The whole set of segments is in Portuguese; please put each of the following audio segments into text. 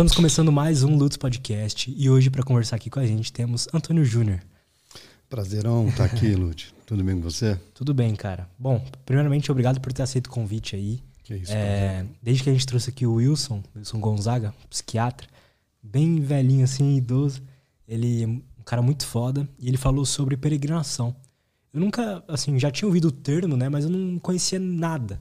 Estamos começando mais um Lutz Podcast e hoje para conversar aqui com a gente temos Antônio Júnior. Prazerão estar tá aqui, Lutz. Tudo bem com você? Tudo bem, cara. Bom, primeiramente, obrigado por ter aceito o convite aí. Que isso, é, Desde que a gente trouxe aqui o Wilson, Wilson Gonzaga, psiquiatra, bem velhinho assim, idoso. Ele é um cara muito foda e ele falou sobre peregrinação. Eu nunca, assim, já tinha ouvido o termo, né? Mas eu não conhecia nada.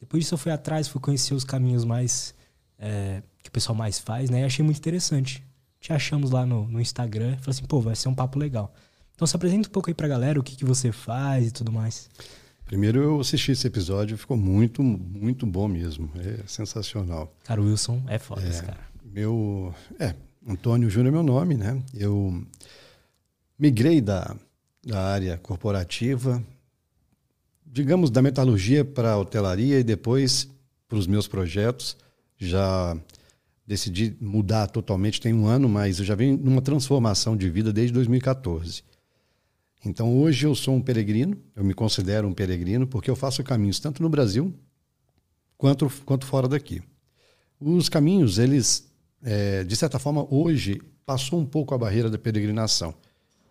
Depois disso eu fui atrás, fui conhecer os caminhos mais... É, que o pessoal mais faz, né? E achei muito interessante. Te achamos lá no, no Instagram. Falei assim, pô, vai ser um papo legal. Então se apresenta um pouco aí pra galera, o que, que você faz e tudo mais. Primeiro eu assisti esse episódio, ficou muito, muito bom mesmo. É sensacional. Cara, o Wilson é foda, é, cara. Meu. É, Antônio Júnior é meu nome, né? Eu migrei da, da área corporativa, digamos, da metalurgia para a hotelaria e depois para os meus projetos. Já decidi mudar totalmente tem um ano, mas eu já venho numa transformação de vida desde 2014. Então hoje eu sou um peregrino, eu me considero um peregrino porque eu faço caminhos tanto no Brasil quanto, quanto fora daqui. Os caminhos, eles, é, de certa forma, hoje passou um pouco a barreira da peregrinação.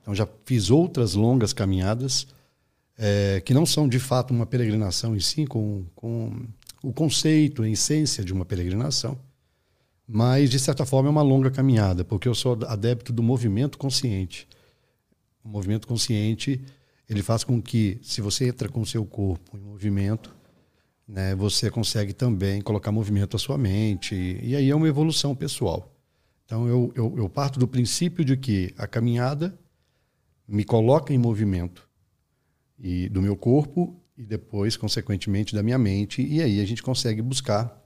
Então já fiz outras longas caminhadas é, que não são de fato uma peregrinação em si, com, com o conceito, a essência de uma peregrinação, mas de certa forma é uma longa caminhada, porque eu sou adepto do movimento consciente o movimento consciente ele faz com que, se você entra com o seu corpo em movimento, né, você consegue também colocar movimento à sua mente. E, aí é uma evolução pessoal. Então, eu, eu, eu, parto do princípio de que a caminhada me coloca em movimento e do meu corpo e depois, consequentemente, da minha mente. E aí a gente consegue buscar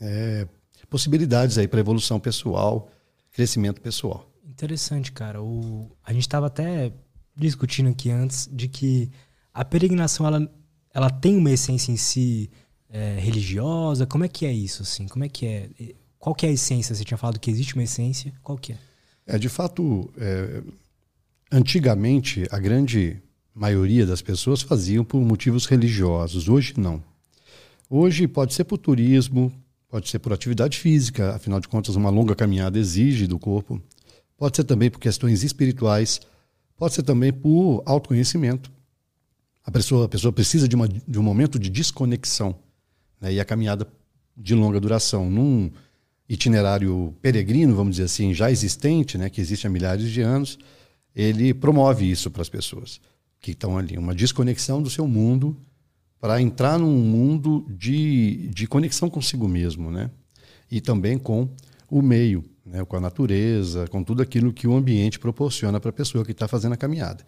é, possibilidades aí para evolução pessoal, crescimento pessoal. Interessante, cara. O, a gente estava até discutindo aqui antes de que a peregrinação ela, ela tem uma essência em si é, religiosa. Como é que é isso, assim? Como é que é? Qual que é a essência? Você tinha falado que existe uma essência. Qual que é? É de fato, é, antigamente a grande maioria das pessoas faziam por motivos religiosos. Hoje não. Hoje pode ser por turismo, pode ser por atividade física. Afinal de contas, uma longa caminhada exige do corpo pode ser também por questões espirituais, pode ser também por autoconhecimento. A pessoa, a pessoa precisa de, uma, de um momento de desconexão. Né? E a caminhada de longa duração, num itinerário peregrino, vamos dizer assim, já existente, né? que existe há milhares de anos, ele promove isso para as pessoas que estão ali. Uma desconexão do seu mundo para entrar num mundo de, de conexão consigo mesmo, né? E também com o meio né, com a natureza, com tudo aquilo que o ambiente proporciona para a pessoa que está fazendo a caminhada.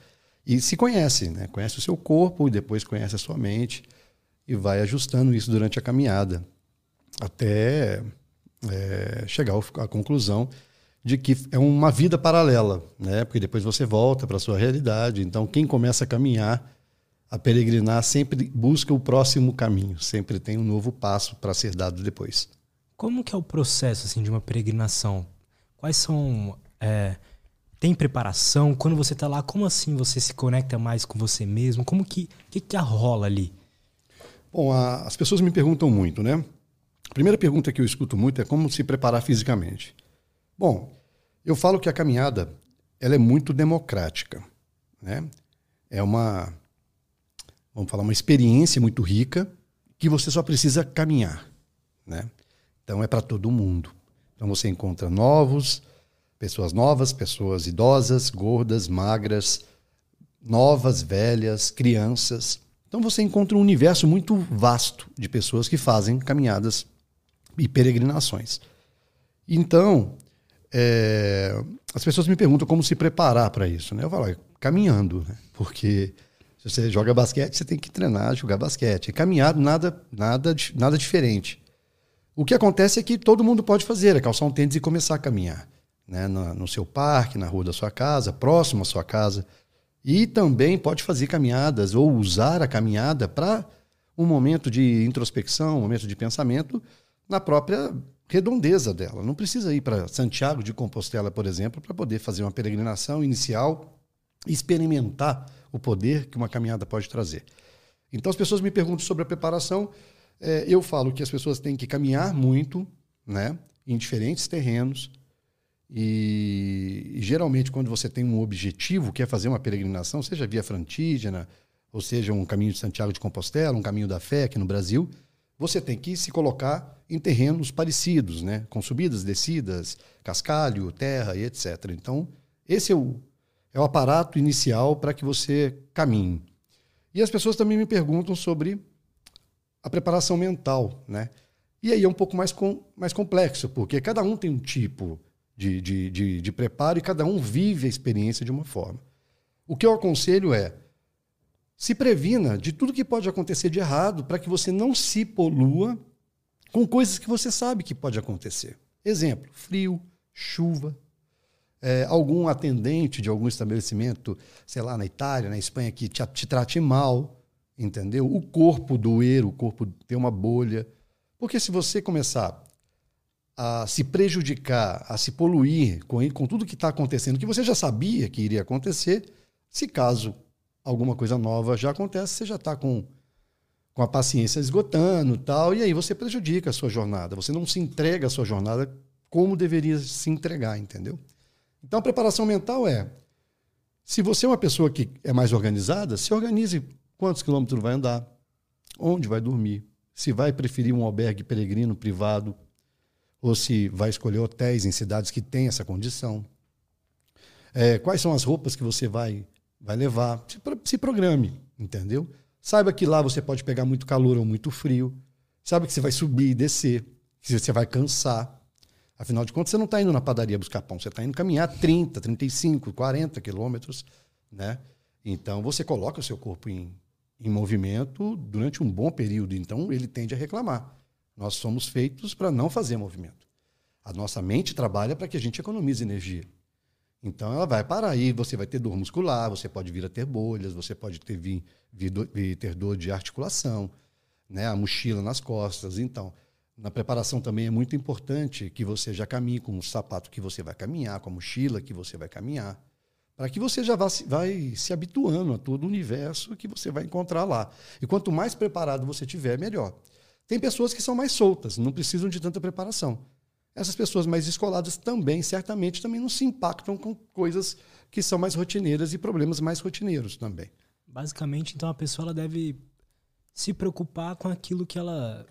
E se conhece, né? conhece o seu corpo e depois conhece a sua mente e vai ajustando isso durante a caminhada até é, chegar à conclusão de que é uma vida paralela, né? porque depois você volta para a sua realidade. Então, quem começa a caminhar, a peregrinar, sempre busca o próximo caminho, sempre tem um novo passo para ser dado depois. Como que é o processo assim de uma peregrinação? Quais são é, tem preparação? Quando você está lá, como assim você se conecta mais com você mesmo? Como que que, que rola ali? Bom, a, as pessoas me perguntam muito, né? A primeira pergunta que eu escuto muito é como se preparar fisicamente. Bom, eu falo que a caminhada ela é muito democrática, né? É uma vamos falar uma experiência muito rica que você só precisa caminhar, né? Então é para todo mundo. Então você encontra novos, pessoas novas, pessoas idosas, gordas, magras, novas, velhas, crianças. Então você encontra um universo muito vasto de pessoas que fazem caminhadas e peregrinações. Então, é, as pessoas me perguntam como se preparar para isso. Né? Eu falo, caminhando, né? porque se você joga basquete, você tem que treinar, jogar basquete. E caminhar, nada, nada, nada diferente. O que acontece é que todo mundo pode fazer, é calçar um tênis e começar a caminhar. Né? No, no seu parque, na rua da sua casa, próximo à sua casa. E também pode fazer caminhadas ou usar a caminhada para um momento de introspecção, um momento de pensamento na própria redondeza dela. Não precisa ir para Santiago de Compostela, por exemplo, para poder fazer uma peregrinação inicial e experimentar o poder que uma caminhada pode trazer. Então as pessoas me perguntam sobre a preparação é, eu falo que as pessoas têm que caminhar muito, né? em diferentes terrenos. E, e, geralmente, quando você tem um objetivo, que é fazer uma peregrinação, seja via frantígena, ou seja, um caminho de Santiago de Compostela, um caminho da fé aqui no Brasil, você tem que se colocar em terrenos parecidos, né? com subidas, descidas, cascalho, terra e etc. Então, esse é o, é o aparato inicial para que você caminhe. E as pessoas também me perguntam sobre a preparação mental. Né? E aí é um pouco mais, com, mais complexo, porque cada um tem um tipo de, de, de, de preparo e cada um vive a experiência de uma forma. O que eu aconselho é se previna de tudo que pode acontecer de errado para que você não se polua com coisas que você sabe que pode acontecer. Exemplo: frio, chuva. É, algum atendente de algum estabelecimento, sei lá, na Itália, na Espanha, que te, te trate mal, entendeu? O corpo doer, o corpo ter uma bolha. Porque se você começar a se prejudicar, a se poluir com, com tudo que está acontecendo, que você já sabia que iria acontecer, se caso alguma coisa nova já acontece, você já está com, com a paciência esgotando tal, e aí você prejudica a sua jornada. Você não se entrega a sua jornada como deveria se entregar, entendeu? Então a preparação mental é: se você é uma pessoa que é mais organizada, se organize quantos quilômetros vai andar, onde vai dormir, se vai preferir um albergue peregrino privado ou se vai escolher hotéis em cidades que têm essa condição. É, quais são as roupas que você vai, vai levar? Se, se programe, entendeu? Saiba que lá você pode pegar muito calor ou muito frio. Saiba que você vai subir e descer, que você vai cansar. Afinal de contas, você não está indo na padaria buscar pão, você está indo caminhar 30, 35, 40 quilômetros. Né? Então, você coloca o seu corpo em, em movimento durante um bom período, então ele tende a reclamar. Nós somos feitos para não fazer movimento. A nossa mente trabalha para que a gente economize energia. Então ela vai parar aí, você vai ter dor muscular, você pode vir a ter bolhas, você pode ter, vir, vir, vir ter dor de articulação, né? a mochila nas costas. Então, na preparação também é muito importante que você já caminhe com o sapato que você vai caminhar, com a mochila que você vai caminhar para que você já vá, vai se habituando a todo o universo que você vai encontrar lá. E quanto mais preparado você tiver, melhor. Tem pessoas que são mais soltas, não precisam de tanta preparação. Essas pessoas mais escoladas também, certamente, também não se impactam com coisas que são mais rotineiras e problemas mais rotineiros também. Basicamente, então, a pessoa ela deve se preocupar com aquilo que ela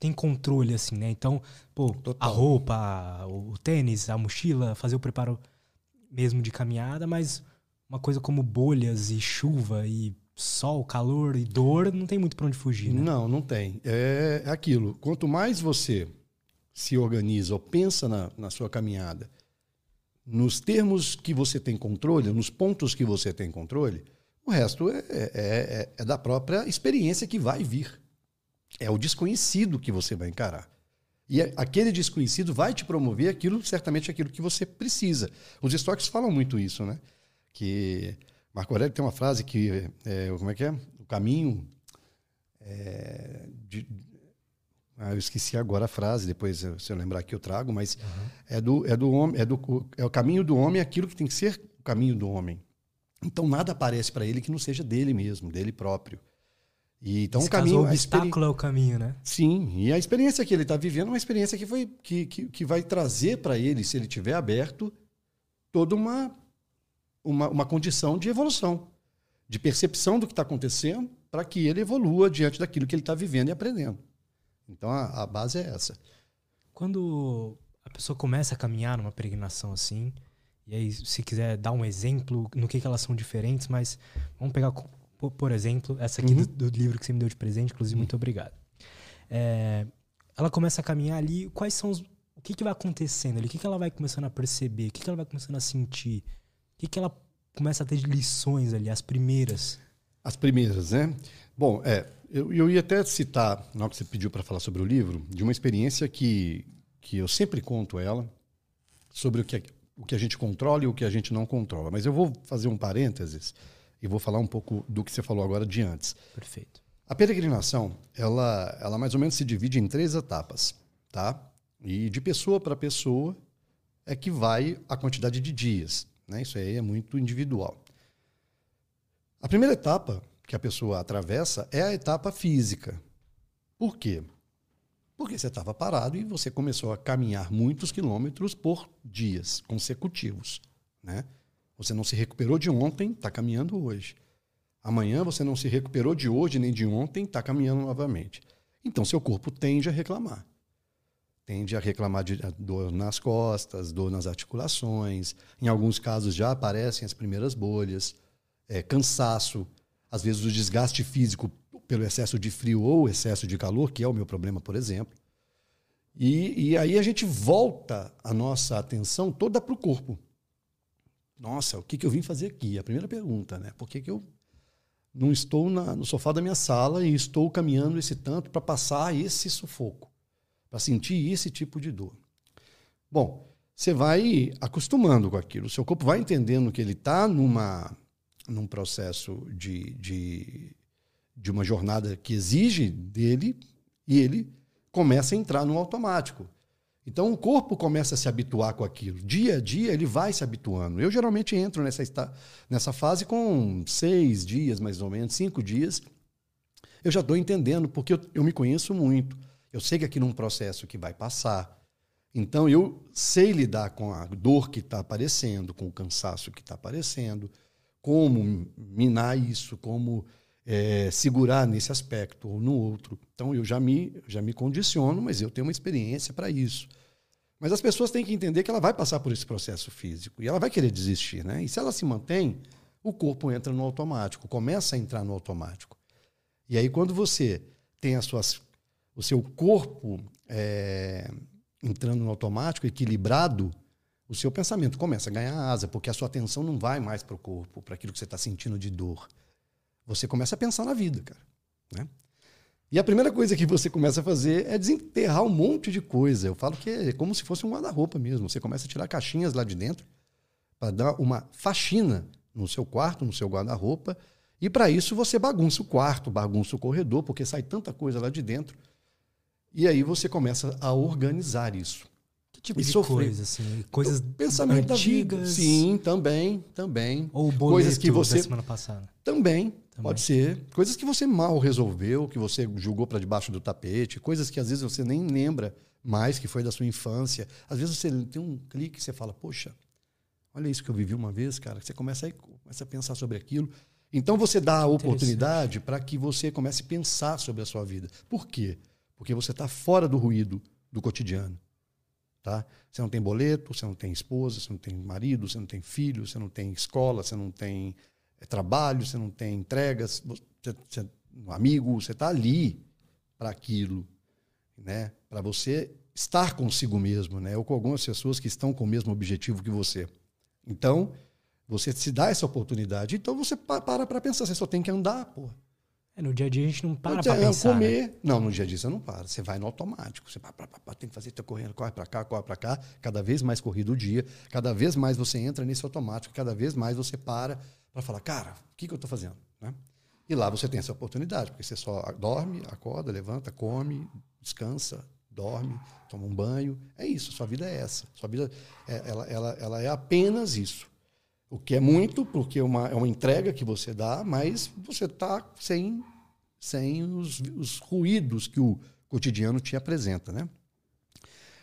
tem controle, assim, né? Então, pô, Total. a roupa, o tênis, a mochila, fazer o preparo mesmo de caminhada, mas uma coisa como bolhas e chuva e sol, calor e dor, não tem muito para onde fugir, né? Não, não tem. É aquilo. Quanto mais você se organiza ou pensa na, na sua caminhada nos termos que você tem controle, nos pontos que você tem controle, o resto é, é, é, é da própria experiência que vai vir. É o desconhecido que você vai encarar. E aquele desconhecido vai te promover aquilo, certamente aquilo que você precisa. Os estoques falam muito isso, né? Que Marco Aurélio tem uma frase que, é, como é que é? O caminho é, de, ah, eu esqueci agora a frase, depois se eu lembrar aqui eu trago, mas uhum. é do é do homem, é do é o caminho do homem aquilo que tem que ser o caminho do homem. Então nada aparece para ele que não seja dele mesmo, dele próprio. E, então, Esse o caminho. o obstáculo é o caminho, né? Sim, e a experiência que ele está vivendo é uma experiência que, foi, que, que, que vai trazer para ele, se ele tiver aberto, toda uma, uma, uma condição de evolução, de percepção do que está acontecendo, para que ele evolua diante daquilo que ele está vivendo e aprendendo. Então, a, a base é essa. Quando a pessoa começa a caminhar numa peregrinação assim, e aí, se quiser dar um exemplo no que, que elas são diferentes, mas vamos pegar por, exemplo, essa aqui uhum. do, do, livro que você me deu de presente, inclusive, uhum. muito obrigado. É, ela começa a caminhar ali, quais são os. O que, que vai acontecendo ali? O que, que ela vai começando a perceber? O que, que ela vai começando a sentir? O que, que ela começa a ter de lições ali, as primeiras? As primeiras, né? Bom, é, eu, eu ia até citar, na hora que você pediu para falar sobre o livro, de uma experiência que, que eu sempre conto ela, sobre o que, o que a gente controla e o que a gente não controla. Mas eu vou fazer um parênteses e vou falar um pouco do que você falou agora de antes. Perfeito. A peregrinação, ela, ela mais ou menos se divide em três etapas, tá? E de pessoa para pessoa é que vai a quantidade de dias, né? Isso aí é muito individual. A primeira etapa que a pessoa atravessa é a etapa física. Por quê? Porque você estava parado e você começou a caminhar muitos quilômetros por dias consecutivos. Né? Você não se recuperou de ontem, está caminhando hoje. Amanhã você não se recuperou de hoje nem de ontem, está caminhando novamente. Então seu corpo tende a reclamar. Tende a reclamar de dor nas costas, dor nas articulações. Em alguns casos já aparecem as primeiras bolhas, é, cansaço, às vezes o desgaste físico pelo excesso de frio ou excesso de calor, que é o meu problema, por exemplo. E, e aí a gente volta a nossa atenção toda para o corpo. Nossa, o que, que eu vim fazer aqui? A primeira pergunta, né? Por que, que eu não estou na, no sofá da minha sala e estou caminhando esse tanto para passar esse sufoco, para sentir esse tipo de dor. Bom, você vai acostumando com aquilo, o seu corpo vai entendendo que ele está numa num processo de, de, de uma jornada que exige dele e ele começa a entrar no automático. Então o corpo começa a se habituar com aquilo. Dia a dia ele vai se habituando. Eu geralmente entro nessa, nessa fase com seis dias, mais ou menos, cinco dias. Eu já estou entendendo, porque eu, eu me conheço muito. Eu sei que aqui num processo que vai passar. Então eu sei lidar com a dor que está aparecendo, com o cansaço que está aparecendo, como minar isso, como é, segurar nesse aspecto ou no outro. Então eu já me, já me condiciono, mas eu tenho uma experiência para isso. Mas as pessoas têm que entender que ela vai passar por esse processo físico e ela vai querer desistir, né? E se ela se mantém, o corpo entra no automático, começa a entrar no automático. E aí quando você tem as suas, o seu corpo é, entrando no automático, equilibrado, o seu pensamento começa a ganhar asa, porque a sua atenção não vai mais para o corpo, para aquilo que você está sentindo de dor você começa a pensar na vida, cara. Né? E a primeira coisa que você começa a fazer é desenterrar um monte de coisa. Eu falo que é como se fosse um guarda-roupa mesmo. Você começa a tirar caixinhas lá de dentro para dar uma faxina no seu quarto, no seu guarda-roupa. E para isso você bagunça o quarto, bagunça o corredor, porque sai tanta coisa lá de dentro. E aí você começa a organizar isso. Tipo e de sofrer. coisa, assim? Coisas pensamento antigas? Sim, também, também. Ou coisas que você da semana passada. Também, também, pode ser. Coisas que você mal resolveu, que você julgou para debaixo do tapete, coisas que às vezes você nem lembra mais que foi da sua infância. Às vezes você tem um clique e você fala, poxa, olha isso que eu vivi uma vez, cara. Você começa a, começa a pensar sobre aquilo. Então você dá a oportunidade para que você comece a pensar sobre a sua vida. Por quê? Porque você está fora do ruído do cotidiano. Tá? Você não tem boleto, você não tem esposa, você não tem marido, você não tem filho, você não tem escola, você não tem é trabalho, você não tem entregas, você, você, um amigo, você está ali para aquilo, né? Para você estar consigo mesmo, né? Ou com algumas pessoas que estão com o mesmo objetivo que você. Então, você se dá essa oportunidade. Então você para para pensar, você só tem que andar, porra. É, no dia a dia a gente não para para pensar. Comer. Né? Não, no dia a dia você não para. Você vai no automático. Você pá, pá, pá, tem que fazer, tá correndo, corre para cá, corre para cá. Cada vez mais corrido o dia. Cada vez mais você entra nesse automático. Cada vez mais você para para falar, cara, o que, que eu estou fazendo? Né? E lá você tem essa oportunidade, porque você só dorme, acorda, levanta, come, descansa, dorme, toma um banho. É isso, sua vida é essa. Sua vida é, ela, ela, ela é apenas isso. O que é muito, porque é uma, é uma entrega que você dá, mas você está sem, sem os, os ruídos que o cotidiano te apresenta, né?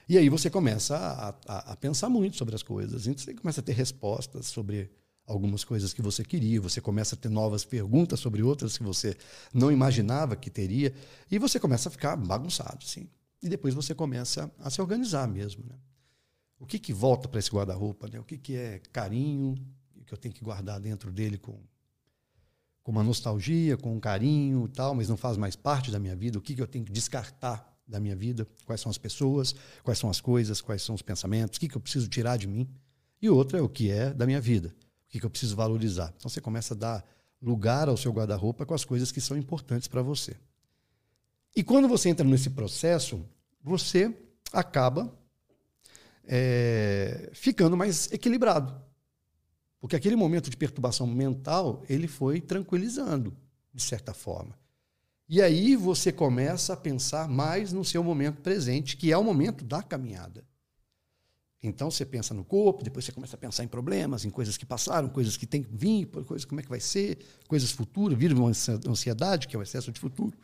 E aí você começa a, a, a, pensar muito sobre as coisas. Então você começa a ter respostas sobre algumas coisas que você queria, você começa a ter novas perguntas sobre outras que você não imaginava que teria, e você começa a ficar bagunçado, sim. E depois você começa a se organizar mesmo, né? O que que volta para esse guarda-roupa, né? O que que é carinho que eu tenho que guardar dentro dele com com uma nostalgia, com um carinho e tal, mas não faz mais parte da minha vida? O que que eu tenho que descartar da minha vida? Quais são as pessoas? Quais são as coisas? Quais são os pensamentos? O que que eu preciso tirar de mim? E outra é o que é da minha vida o que, que eu preciso valorizar. Então você começa a dar lugar ao seu guarda-roupa com as coisas que são importantes para você. E quando você entra nesse processo, você acaba é, ficando mais equilibrado. Porque aquele momento de perturbação mental, ele foi tranquilizando, de certa forma. E aí você começa a pensar mais no seu momento presente, que é o momento da caminhada. Então você pensa no corpo, depois você começa a pensar em problemas, em coisas que passaram, coisas que têm que vir, coisas como é que vai ser, coisas futuras, vira uma ansiedade, que é o excesso de futuro,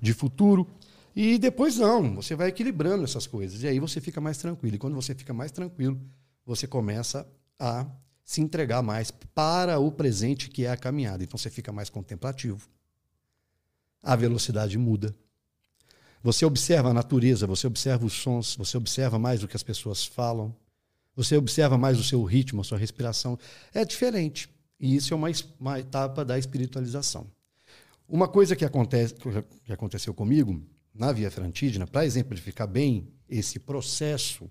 de futuro. E depois não, você vai equilibrando essas coisas. E aí você fica mais tranquilo. E quando você fica mais tranquilo, você começa a se entregar mais para o presente que é a caminhada. Então você fica mais contemplativo. A velocidade muda. Você observa a natureza, você observa os sons, você observa mais o que as pessoas falam, você observa mais o seu ritmo, a sua respiração. É diferente. E isso é uma, uma etapa da espiritualização. Uma coisa que, acontece, que aconteceu comigo na Via Frantígena, para exemplificar bem esse processo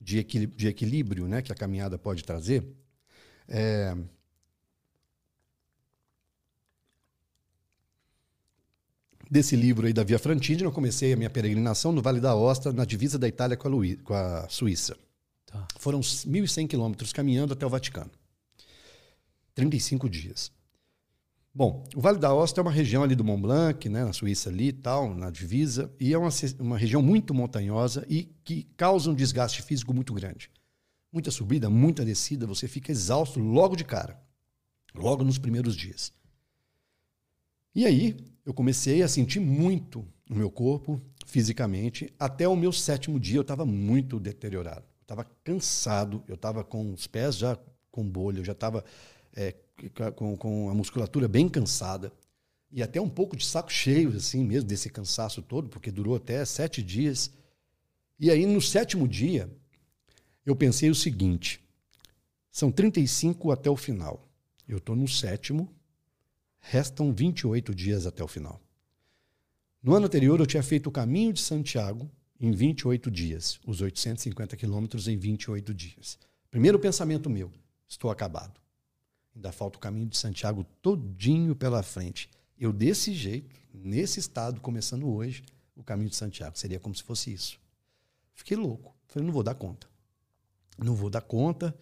de equilíbrio, de equilíbrio né, que a caminhada pode trazer, é, desse livro aí da Via Frantígena, eu comecei a minha peregrinação no Vale da Ostra, na divisa da Itália com a, Luí com a Suíça. Tá. Foram 1.100 quilômetros caminhando até o Vaticano. 35 dias. Bom, o Vale da Ostra é uma região ali do Mont Blanc, né, na Suíça ali e tal, na divisa, e é uma, uma região muito montanhosa e que causa um desgaste físico muito grande. Muita subida, muita descida, você fica exausto logo de cara, logo nos primeiros dias. E aí eu comecei a sentir muito no meu corpo, fisicamente, até o meu sétimo dia eu estava muito deteriorado. Eu estava cansado, eu estava com os pés já com bolha, eu já estava é, com, com a musculatura bem cansada e até um pouco de saco cheio, assim mesmo, desse cansaço todo, porque durou até sete dias. E aí, no sétimo dia, eu pensei o seguinte: são 35 até o final. Eu estou no sétimo, restam 28 dias até o final. No ano anterior, eu tinha feito o caminho de Santiago em 28 dias, os 850 quilômetros em 28 dias. Primeiro pensamento meu: estou acabado. Ainda falta o caminho de Santiago todinho pela frente. Eu, desse jeito, nesse estado, começando hoje, o caminho de Santiago. Seria como se fosse isso. Fiquei louco. Falei, não vou dar conta. Não vou dar conta.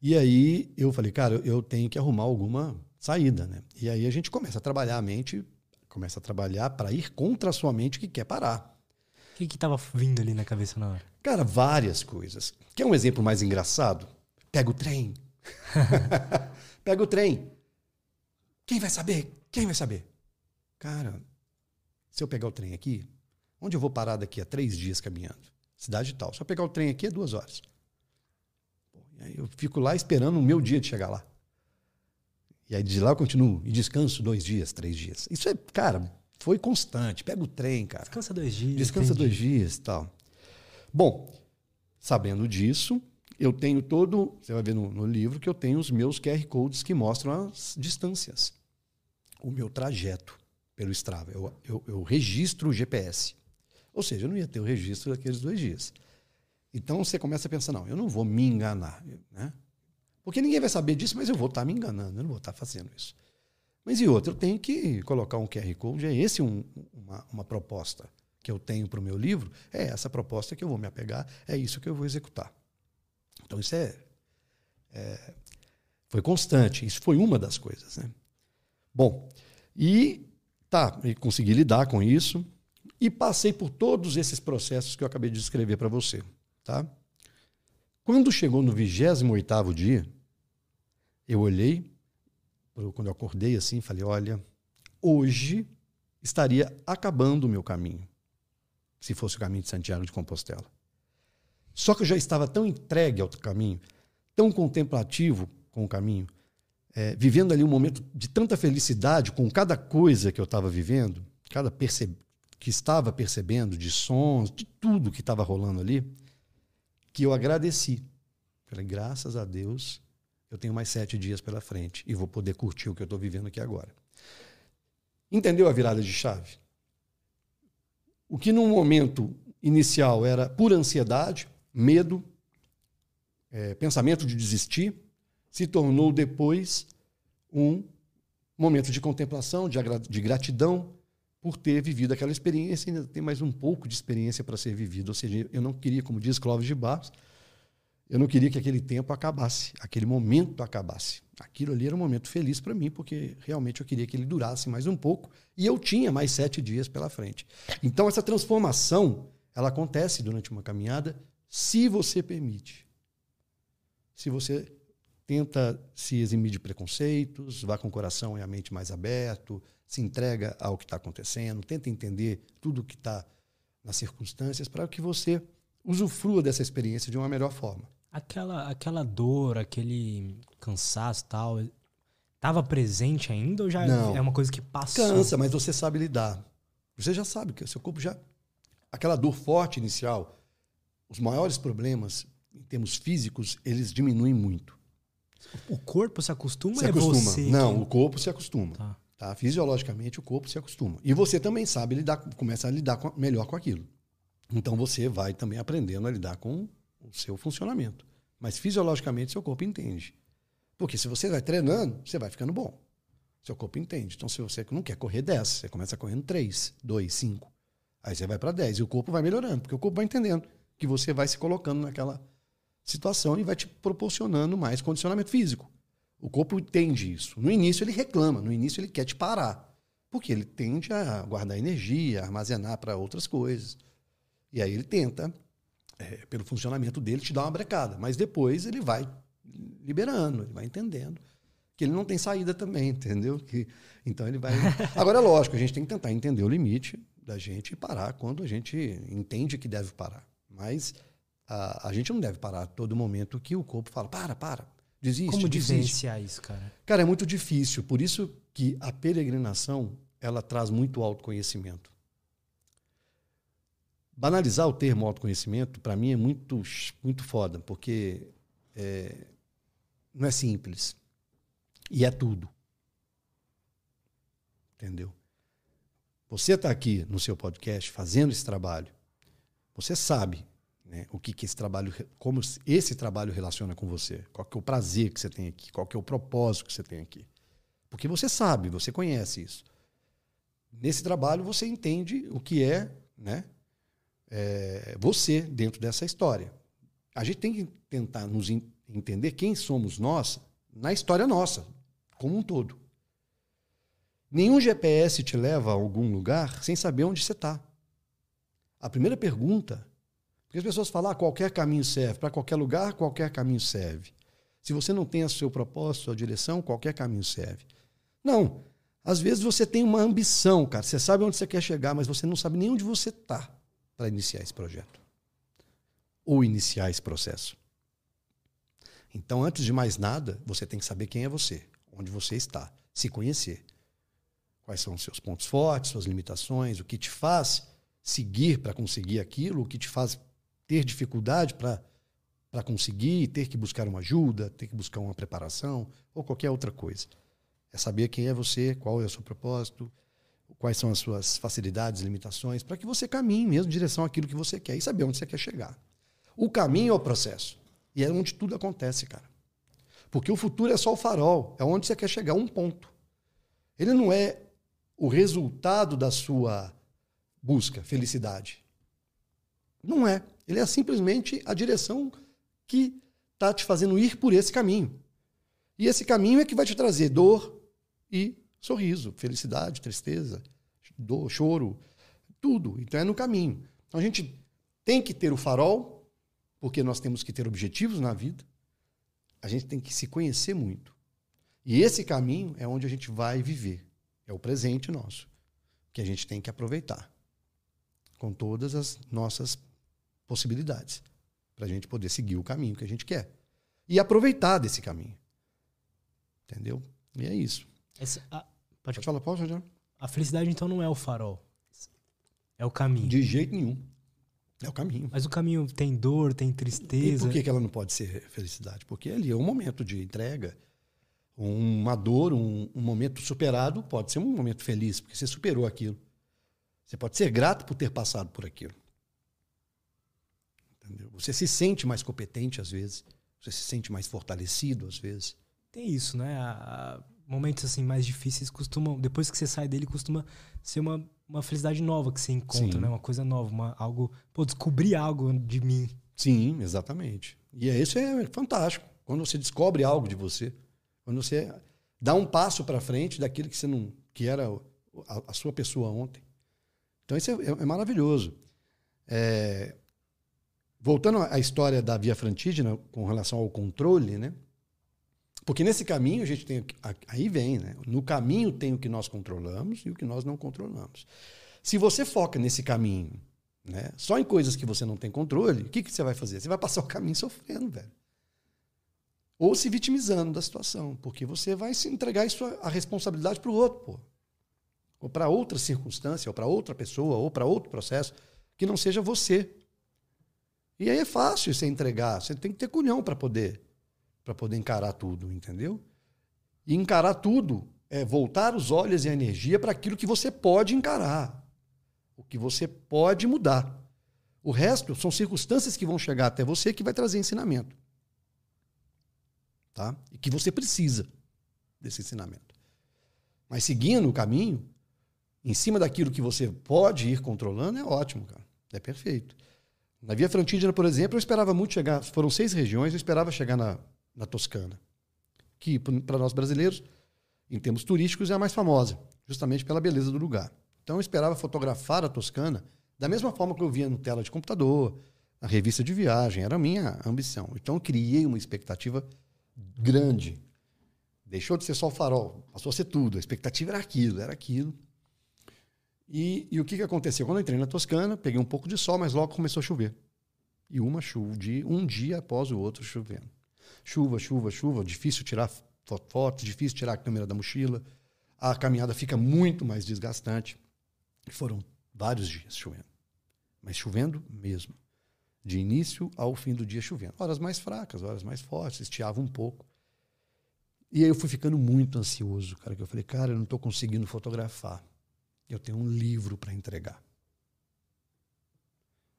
E aí eu falei, cara, eu tenho que arrumar alguma saída, né? E aí a gente começa a trabalhar a mente, começa a trabalhar para ir contra a sua mente que quer parar. O que estava vindo ali na cabeça na hora? Cara, várias coisas. Quer um exemplo mais engraçado? Pega o trem. Pega o trem. Quem vai saber? Quem vai saber? Cara, se eu pegar o trem aqui, onde eu vou parar daqui a três dias caminhando? Cidade tal. Se eu pegar o trem aqui, é duas horas. E aí eu fico lá esperando o meu dia de chegar lá. E aí de lá eu continuo e descanso dois dias, três dias. Isso é, cara, foi constante. Pega o trem, cara. Descansa dois dias. Descansa entendi. dois dias e tal. Bom, sabendo disso, eu tenho todo, você vai ver no, no, livro que eu tenho os meus QR codes que mostram as distâncias, o meu trajeto pelo Strava. Eu, eu, eu registro o GPS. Ou seja, eu não ia ter o registro daqueles dois dias. Então você começa a pensar, não, eu não vou me enganar. Né? Porque ninguém vai saber disso, mas eu vou estar me enganando, eu não vou estar fazendo isso. Mas e outra, eu tenho que colocar um QR Code, é esse um, uma, uma proposta que eu tenho para o meu livro, é essa proposta que eu vou me apegar, é isso que eu vou executar. Então isso é, é, foi constante. Isso foi uma das coisas, né? Bom, e tá, e consegui lidar com isso e passei por todos esses processos que eu acabei de descrever para você, tá? Quando chegou no 28º dia, eu olhei, quando eu acordei assim, falei, olha, hoje estaria acabando o meu caminho, se fosse o caminho de Santiago de Compostela. Só que eu já estava tão entregue ao caminho, tão contemplativo com o caminho, é, vivendo ali um momento de tanta felicidade com cada coisa que eu estava vivendo, cada que estava percebendo, de sons, de tudo que estava rolando ali, que eu agradeci. Falei, graças a Deus, eu tenho mais sete dias pela frente e vou poder curtir o que eu estou vivendo aqui agora. Entendeu a virada de chave? O que num momento inicial era pura ansiedade, medo, é, pensamento de desistir, se tornou depois um momento de contemplação, de, de gratidão por ter vivido aquela experiência ainda tem mais um pouco de experiência para ser vivido. Ou seja, eu não queria, como diz Clóvis de Barros, eu não queria que aquele tempo acabasse, aquele momento acabasse. Aquilo ali era um momento feliz para mim, porque realmente eu queria que ele durasse mais um pouco e eu tinha mais sete dias pela frente. Então, essa transformação ela acontece durante uma caminhada se você permite. Se você tenta se eximir de preconceitos, vá com o coração e a mente mais aberto, se entrega ao que está acontecendo, tenta entender tudo o que está nas circunstâncias, para que você usufrua dessa experiência de uma melhor forma. Aquela, aquela dor, aquele cansaço tal, estava presente ainda ou já Não. é uma coisa que passou? Cansa, mas você sabe lidar. Você já sabe que o seu corpo já. Aquela dor forte inicial, os maiores problemas em termos físicos, eles diminuem muito. O corpo se acostuma Se é acostuma. você? Não, que- o corpo se acostuma. Tá. Tá? Fisiologicamente, o corpo se acostuma. E você também sabe lidar, começa a lidar com- melhor com aquilo. Então você vai também aprendendo a lidar com o seu funcionamento. Mas fisiologicamente, seu corpo entende. Porque se você vai treinando, você vai ficando bom. Seu corpo entende. Então, se você não quer correr 10, você começa correndo 3, 2, 5. Aí você vai para 10 e o corpo vai melhorando, porque o corpo vai entendendo que você vai se colocando naquela situação e vai te proporcionando mais condicionamento físico. O corpo entende isso. No início ele reclama, no início ele quer te parar, porque ele tende a guardar energia, a armazenar para outras coisas. E aí ele tenta, é, pelo funcionamento dele, te dar uma brecada. Mas depois ele vai liberando, ele vai entendendo que ele não tem saída também, entendeu? Que, então ele vai. Agora, é lógico, a gente tem que tentar entender o limite da gente e parar quando a gente entende que deve parar. Mas a, a gente não deve parar todo momento que o corpo fala: para, para, desiste. Como desiste. diferenciar isso, cara? Cara, é muito difícil. Por isso que a peregrinação ela traz muito autoconhecimento. Banalizar o termo autoconhecimento, para mim, é muito, muito foda, porque é, não é simples. E é tudo. Entendeu? Você está aqui no seu podcast fazendo esse trabalho. Você sabe né, o que, que esse trabalho, como esse trabalho relaciona com você, qual que é o prazer que você tem aqui, qual que é o propósito que você tem aqui. Porque você sabe, você conhece isso. Nesse trabalho você entende o que é, né, é, você dentro dessa história. A gente tem que tentar nos en- entender quem somos nós na história nossa, como um todo. Nenhum GPS te leva a algum lugar sem saber onde você está. A primeira pergunta, porque as pessoas falam, ah, qualquer caminho serve, para qualquer lugar, qualquer caminho serve. Se você não tem o seu propósito, sua direção, qualquer caminho serve. Não. Às vezes você tem uma ambição, cara. Você sabe onde você quer chegar, mas você não sabe nem onde você está para iniciar esse projeto. Ou iniciar esse processo. Então, antes de mais nada, você tem que saber quem é você, onde você está, se conhecer. Quais são os seus pontos fortes, suas limitações, o que te faz seguir para conseguir aquilo, o que te faz ter dificuldade para conseguir, ter que buscar uma ajuda, ter que buscar uma preparação ou qualquer outra coisa. É saber quem é você, qual é o seu propósito, quais são as suas facilidades, limitações, para que você caminhe mesmo em direção àquilo que você quer e saber onde você quer chegar. O caminho é o processo. E é onde tudo acontece, cara. Porque o futuro é só o farol, é onde você quer chegar, um ponto. Ele não é o resultado da sua busca, felicidade. Não é. Ele é simplesmente a direção que está te fazendo ir por esse caminho. E esse caminho é que vai te trazer dor e sorriso, felicidade, tristeza, dor, choro, tudo. Então é no caminho. Então a gente tem que ter o farol, porque nós temos que ter objetivos na vida. A gente tem que se conhecer muito. E esse caminho é onde a gente vai viver. É o presente nosso, que a gente tem que aproveitar com todas as nossas possibilidades para a gente poder seguir o caminho que a gente quer e aproveitar desse caminho. Entendeu? E é isso. Essa- a, pode Pode falar, pode, Rogério? A felicidade, então, não é o farol. É o caminho. De jeito nenhum. É o caminho. Mas o caminho tem dor, tem E tristeza. por que, que ela não pode ser felicidade? Porque ali é um momento de entrega, uma dor, um, um momento superado, pode ser um momento feliz, porque você superou aquilo. Você pode ser grato por ter passado por aquilo. Entendeu? Você se sente mais competente às vezes, você se sente mais fortalecido às vezes. Tem isso, né? A- a- momentos assim mais difíceis costumam, depois que você sai dele, costuma ser uma, uma felicidade nova que você encontra, Sim. né? Uma coisa nova, uma, algo, pô, descobrir algo de mim. Sim, exatamente. E é, isso é fantástico. Quando você descobre algo de você, quando você dá um passo para frente daquilo que você não, que era a, a sua pessoa ontem. Então isso é, é- é maravilhoso. É, voltando à história da via frantígena com relação ao controle, né? Porque nesse caminho a gente tem aí vem, né? No caminho tem o que nós controlamos e o que nós não controlamos. Se você foca nesse caminho, Né? Só em coisas que você não tem controle, o que, que você vai fazer? Você vai passar o caminho sofrendo, velho. Ou se vitimizando da situação, porque você vai se entregar isso, a responsabilidade para o outro, pô. Ou para outra circunstância, ou para outra pessoa, ou para outro processo, que não seja você. E aí é fácil você entregar, você tem que ter culhão para poder para poder encarar tudo, entendeu? E encarar tudo é voltar os olhos e a energia para aquilo que você pode encarar, o que você pode mudar. O resto são circunstâncias que vão chegar até você que vai trazer ensinamento. Tá? E que você precisa desse ensinamento. Mas seguindo o caminho, em cima daquilo que você pode ir controlando, é ótimo, cara. É perfeito. Na Via Frantígena, por exemplo, eu esperava muito chegar. Foram seis regiões, eu esperava chegar na, na Toscana, que para nós brasileiros, em termos turísticos, é a mais famosa, justamente pela beleza do lugar. Então eu esperava fotografar a Toscana da mesma forma que eu via no tela de computador, na revista de viagem, era a minha ambição. Então eu criei uma expectativa grande. Deixou de ser só o farol, passou a ser tudo. A expectativa era aquilo, era aquilo. E, e o que, que aconteceu? Quando eu entrei na Toscana, peguei um pouco de sol, mas logo começou a chover. E uma chuva, de um dia após o outro chovendo. Chuva, chuva, chuva, difícil tirar fotos, difícil tirar a câmera da mochila. A caminhada fica muito mais desgastante. Foram vários dias chovendo. Mas chovendo mesmo. De início ao fim do dia chovendo. Horas mais fracas, horas mais fortes, estiava um pouco. E aí eu fui ficando muito ansioso, cara, que eu falei, cara, eu não estou conseguindo fotografar. Eu tenho um livro para entregar.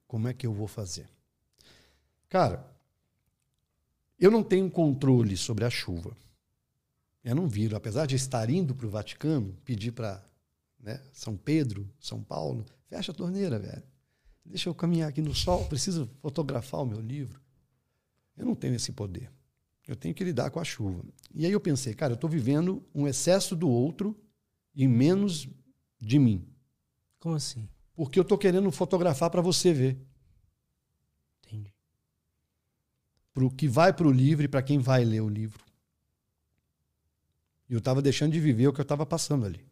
Como é que eu vou fazer? Cara, eu não tenho controle sobre a chuva. Eu não viro, apesar de estar indo para o Vaticano, pedir para né, São Pedro, São Paulo, fecha a torneira, velho. Deixa eu caminhar aqui no sol, preciso fotografar o meu livro. Eu não tenho esse poder. Eu tenho que lidar com a chuva. E aí eu pensei, cara, eu estou vivendo um excesso do outro e menos de mim. Como assim? Porque eu estou querendo fotografar para você ver. para o que vai para o livro e para quem vai ler o livro. E eu estava deixando de viver o que eu estava passando ali.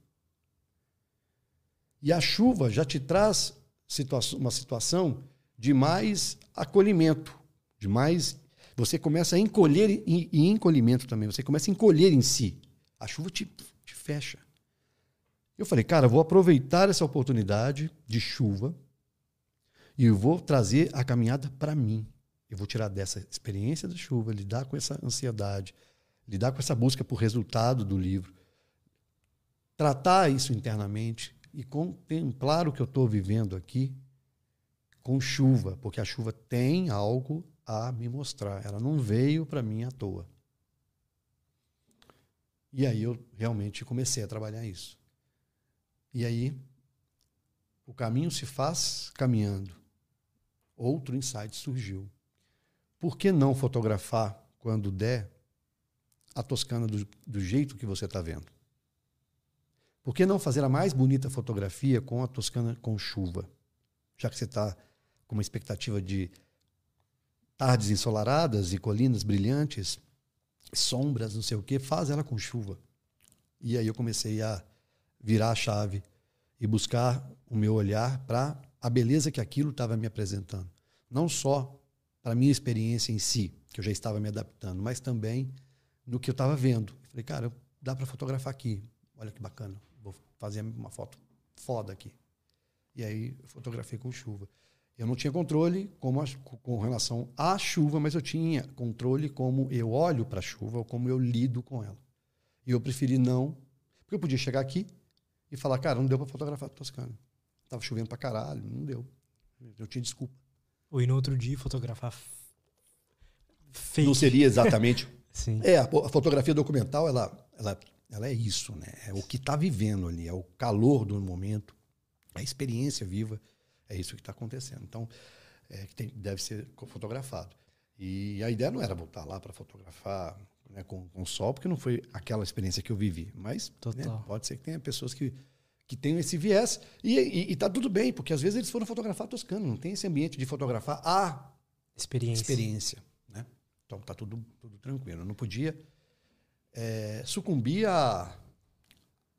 E a chuva já te traz situa uma situação de mais acolhimento, de mais. Você começa a encolher e, e encolhimento também. Você começa a encolher em si. A chuva te, te fecha. Eu falei, cara, vou aproveitar essa oportunidade de chuva e eu vou trazer a caminhada para mim. Eu vou tirar dessa experiência da chuva, lidar com essa ansiedade, lidar com essa busca por resultado do livro, tratar isso internamente e contemplar o que eu estou vivendo aqui com chuva, porque a chuva tem algo a me mostrar. Ela não veio para mim à toa. E aí eu realmente comecei a trabalhar isso. E aí o caminho se faz caminhando. Outro insight surgiu. Por que não fotografar, quando der, a Toscana do, do jeito que você está vendo? Por que não fazer a mais bonita fotografia com a Toscana com chuva? Já que você está com uma expectativa de tardes ensolaradas e colinas brilhantes, sombras, não sei o quê, faz ela com chuva. E aí eu comecei a virar a chave e buscar o meu olhar para a beleza que aquilo estava me apresentando. Não só para a minha experiência em si, que eu já estava me adaptando, mas também no que eu estava vendo. Falei, cara, dá para fotografar aqui. Olha que bacana. Vou fazer uma foto foda aqui. E aí eu fotografei com chuva. Eu não tinha controle como a, com relação à chuva, mas eu tinha controle como eu olho para a chuva ou como eu lido com ela. E eu preferi não, porque eu podia chegar aqui e falar, cara, não deu para fotografar a Toscana. Tava chovendo para caralho, não deu. Eu tinha desculpa. Ou ir no outro dia fotografar fake. Não seria exatamente. Sim. É, a, a, fotografia documental, ela, ela, ela é isso, né? É o que está vivendo ali, é o calor do momento, a experiência viva, é isso que está acontecendo. Então, é, tem, deve ser fotografado. E a ideia não era voltar lá para fotografar né, com, com sol, porque não foi aquela experiência que eu vivi. Mas né, pode ser que tenha pessoas que que tem esse viés. E, está tudo bem, porque às vezes eles foram fotografar Toscano, não tem esse ambiente de fotografar a experiência. experiência né? Então está tudo, tudo tranquilo. Eu não podia é, sucumbir a,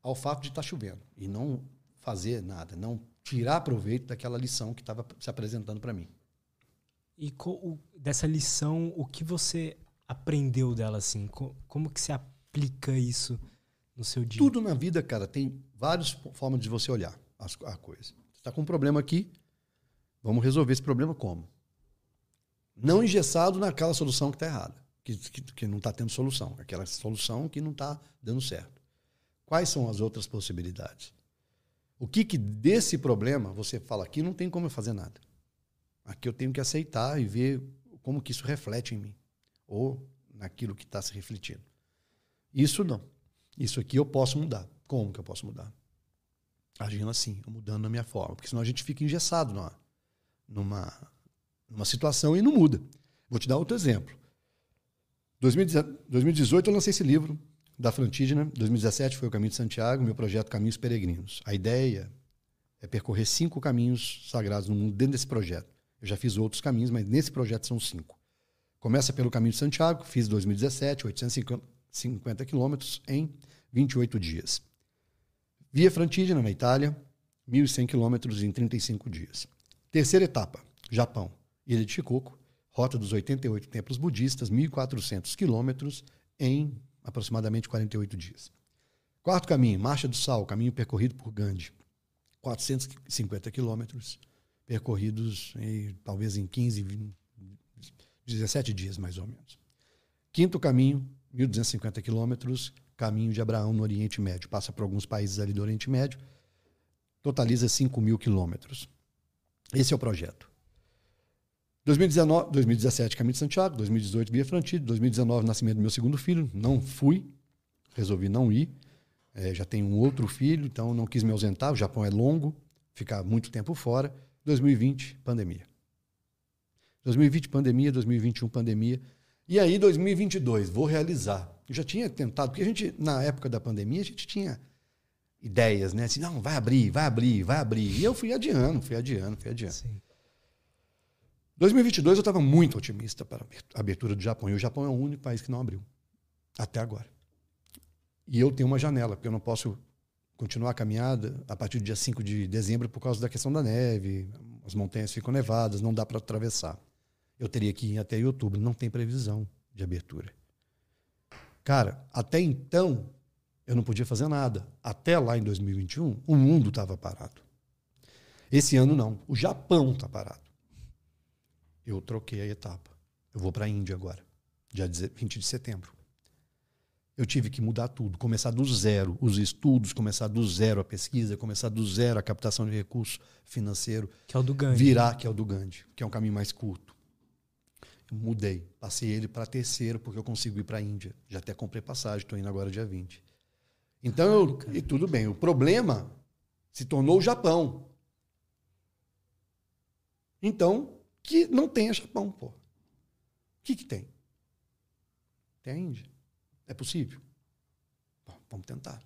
ao fato de estar tá chovendo e não fazer nada, não tirar proveito daquela lição que estava se apresentando para mim. E o, dessa lição, o que você aprendeu dela assim? como que se aplica isso no seu dia? Tudo na vida, cara, tem várias formas de você olhar a coisa. Você está com um problema aqui, vamos resolver esse problema como? Não engessado naquela solução que está errada, que, que, que não está tendo solução, aquela solução que não está dando certo. Quais são as outras possibilidades? O que, que desse problema você fala aqui não tem como eu fazer nada. Aqui eu tenho que aceitar e ver como que isso reflete em mim ou naquilo que está se refletindo. Isso não. Isso aqui eu posso mudar. Como que eu posso mudar? Agindo assim, mudando a minha forma. Porque senão a gente fica engessado numa, numa, numa situação e não muda. Vou te dar outro exemplo. 2018 eu lancei esse livro da Frontígena. 2017 foi o Caminho de Santiago, meu projeto Caminhos Peregrinos. A ideia é percorrer cinco caminhos sagrados no mundo dentro desse projeto. Eu já fiz outros caminhos, mas nesse projeto são cinco. Começa pelo Caminho de Santiago, fiz 2017, 850 quilômetros em 28 dias. Via Frontígena, na Itália, 1.100 quilômetros em 35 dias. Terceira etapa, Japão, Ilha de Shikoku, rota dos 88 templos budistas, 1.400 quilômetros em aproximadamente 48 dias. Quarto caminho, Marcha do Sal, caminho percorrido por Gandhi. 450 quilômetros, percorridos em, talvez em 15, 20, 17 dias mais ou menos. Quinto caminho, 1.250 quilômetros, caminho de Abraão no Oriente Médio. Passa por alguns países ali do Oriente Médio, totaliza 5 mil quilômetros. Esse é o projeto. 2019, 2017, Caminho de Santiago, 2018, Via Frontier, 2019, nascimento do meu segundo filho, não fui, resolvi não ir. É, já tenho um outro filho, então não quis me ausentar. O Japão é longo, ficar muito tempo fora. 2020, pandemia. 2020, pandemia. 2021, pandemia. E aí, 2022, vou realizar. Eu já tinha tentado, porque a gente, na época da pandemia, a gente tinha ideias, né? Assim, não, vai abrir, vai abrir, vai abrir. E eu fui adiando, fui adiando, fui adiando. Sim. 2022 eu estava muito otimista para a abertura do Japão. E o Japão é o único país que não abriu. Até agora. E eu tenho uma janela, porque eu não posso continuar a caminhada a partir do dia 5 de dezembro por causa da questão da neve. As montanhas ficam nevadas, não dá para atravessar. Eu teria que ir até outubro. Não tem previsão de abertura. Cara, até então eu não podia fazer nada. Até lá em 2021, o mundo estava parado. Esse ano não. O Japão está parado eu troquei a etapa. Eu vou para a Índia agora, dia 20 de setembro. Eu tive que mudar tudo, começar do zero os estudos, começar do zero a pesquisa, começar do zero a captação de recurso financeiro. Que é o do Gandhi. Virar, que é o do Gandhi, que é um caminho mais curto. Mudei, passei ele para terceiro, porque eu consigo ir para a Índia. Já até comprei passagem, estou indo agora dia 20. Então, eu, e tudo bem. O problema se tornou o Japão. Então, que não tenha Japão, pô. O que, que tem? Tem a Índia. É possível? Bom, vamos tentar.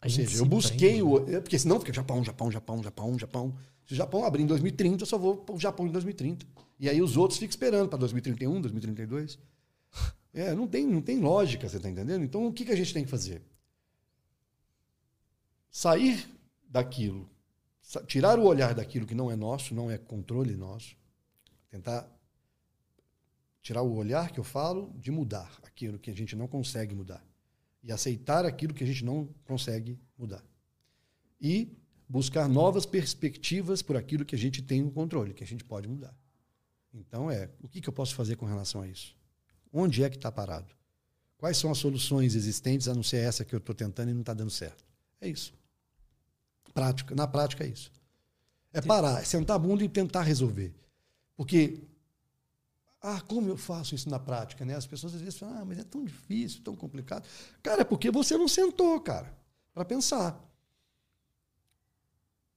A Ou seja, eu busquei o. Né? Porque senão fica Japão, Japão, Japão, Japão, Japão. Se o Japão abrir em 2030, eu só vou para o Japão em 2030. E aí os outros ficam esperando para 2031, 2032. É, não tem, não tem lógica, você está entendendo? Então o que, que a gente tem que fazer? Sair daquilo, tirar o olhar daquilo que não é nosso, não é controle nosso, Tentar tirar o olhar que eu falo de mudar aquilo que a gente não consegue mudar. E aceitar aquilo que a gente não consegue mudar. E buscar novas perspectivas por aquilo que a gente tem o controle, que a gente pode mudar. Então é, o que, que eu posso fazer com relação a isso? Onde é que está parado? Quais são as soluções existentes, a não ser essa que eu estou tentando e não está dando certo? É isso. Prática, na prática é isso. É parar, é sentar a bunda e tentar resolver. Porque, ah, como eu faço isso na prática? Né? As pessoas às vezes falam, ah, mas é tão difícil, tão complicado. Cara, é porque você não sentou, cara, para pensar.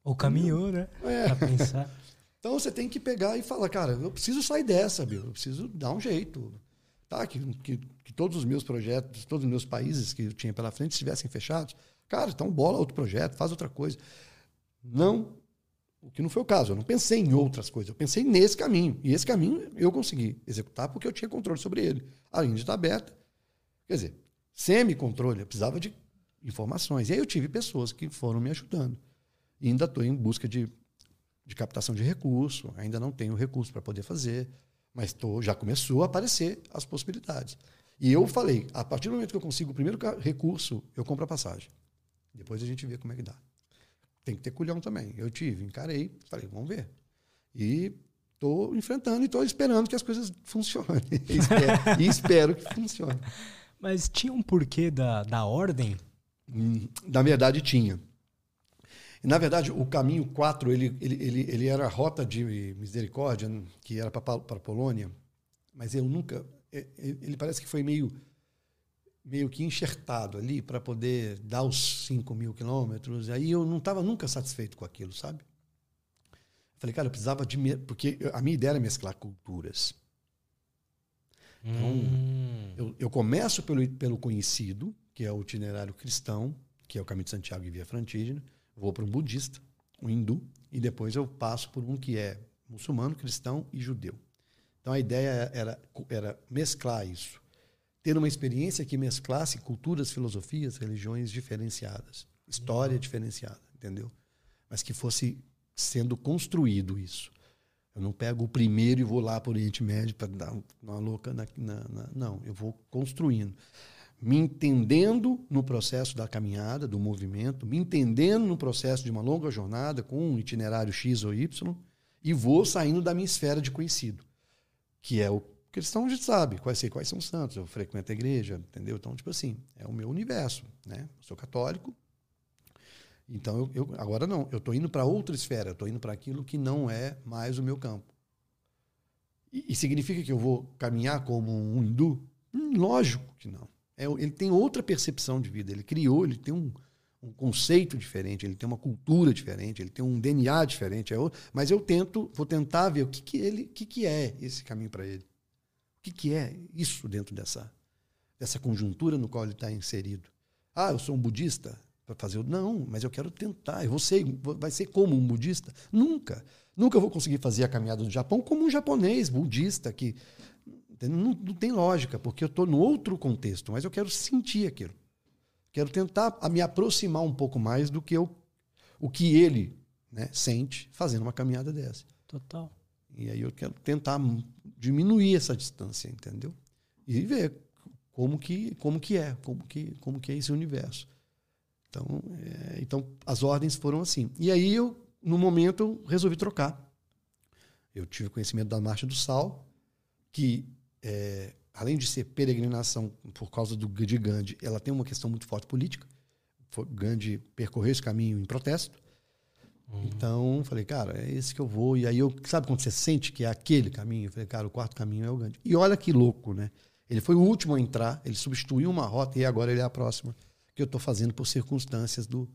Ou caminhou, né? É. Para pensar. Então você tem que pegar e falar, cara, eu preciso sair dessa, Bill, eu preciso dar um jeito. Tá? Que, que, que, todos os meus projetos, todos os meus países que eu tinha pela frente estivessem fechados. Cara, então bola outro projeto, faz outra coisa. Não o que não foi o caso. Eu não pensei em outras coisas. Eu pensei nesse caminho. E esse caminho eu consegui executar porque eu tinha controle sobre ele. A Índia está aberta. Quer dizer, semi-controle. Eu precisava de informações. E aí eu tive pessoas que foram me ajudando. E ainda estou em busca de, de captação de recurso, ainda não tenho recurso para poder fazer, mas tô, já começou a aparecer as possibilidades. E eu falei, a partir do momento que eu consigo o primeiro recurso, eu compro a passagem. Depois a gente vê como é que dá. Tem que ter culhão também. Eu tive, encarei, falei, vamos ver. E estou enfrentando e estou esperando que as coisas funcionem. e, espero, e espero que funcione. Mas tinha um porquê da, da ordem? Hum, na verdade, tinha. Na verdade, o caminho 4 ele, ele, ele, ele era a rota de misericórdia, que era para a Polônia, mas eu nunca. Ele parece que foi meio, meio que enxertado ali para poder dar os 5 mil quilômetros. Aí eu não estava nunca satisfeito com aquilo, sabe? Falei, cara, eu precisava de. Porque a minha ideia era mesclar culturas. Então, hum. eu, eu, começo pelo, pelo conhecido, que é o itinerário cristão, que é o caminho de Santiago e Via Frantígena vou para um budista, um hindu, e depois eu passo por um que é muçulmano, cristão e judeu. Então a ideia era, era mesclar isso. Ter uma experiência que mesclasse culturas, filosofias, religiões diferenciadas, história uhum. diferenciada, entendeu? Mas que fosse sendo construído isso. Eu não pego o primeiro e vou lá para o Oriente Médio para dar uma louca na, na, na, Não, eu vou construindo me entendendo no processo da caminhada, do movimento, me entendendo no processo de uma longa jornada com um itinerário X ou Y, e vou saindo da minha esfera de conhecido, que é o cristão a gente sabe quais, quais são os santos, eu frequento a igreja, entendeu? Então, tipo assim, é o meu universo, né? Eu sou católico, então eu, eu agora não, eu estou indo para outra esfera, eu estou indo para aquilo que não é mais o meu campo. E, e significa que eu vou caminhar como um hindu? Hum, lógico que não. É, ele tem outra percepção de vida. Ele criou, ele tem um, um conceito diferente, ele tem uma cultura diferente, ele tem um DNA diferente. É outro, mas eu tento, vou tentar ver o que, que ele, que, que é esse caminho para ele. O que, que é isso dentro dessa, dessa conjuntura no qual ele está inserido. Ah, eu sou um budista para fazer não, mas eu quero tentar. Eu vou ser, vai ser como um budista? Nunca. Nunca vou conseguir fazer a caminhada do Japão como um japonês budista que não, não tem lógica, porque eu estou no outro contexto, mas eu quero sentir aquilo. Quero tentar me aproximar um pouco mais do que eu, o que ele né, sente fazendo uma caminhada dessa. Total. E aí eu quero tentar diminuir essa distância, entendeu? E ver como que, como que é, como que, como que é esse universo. Então, é, então as ordens foram assim. E aí eu, no momento, eu resolvi trocar. Eu tive conhecimento da Marcha do Sal, que é, além de ser peregrinação por causa do, de Gandhi, ela tem uma questão muito forte política. Gandhi percorreu esse caminho em protesto. Uhum. Então, falei, cara, é esse que eu vou. E aí, eu, sabe quando você sente que é aquele caminho? Eu falei, cara, o quarto caminho é o Gandhi. E olha que louco, né? Ele foi o último a entrar, ele substituiu uma rota e agora ele é a próxima que eu estou fazendo por circunstâncias do,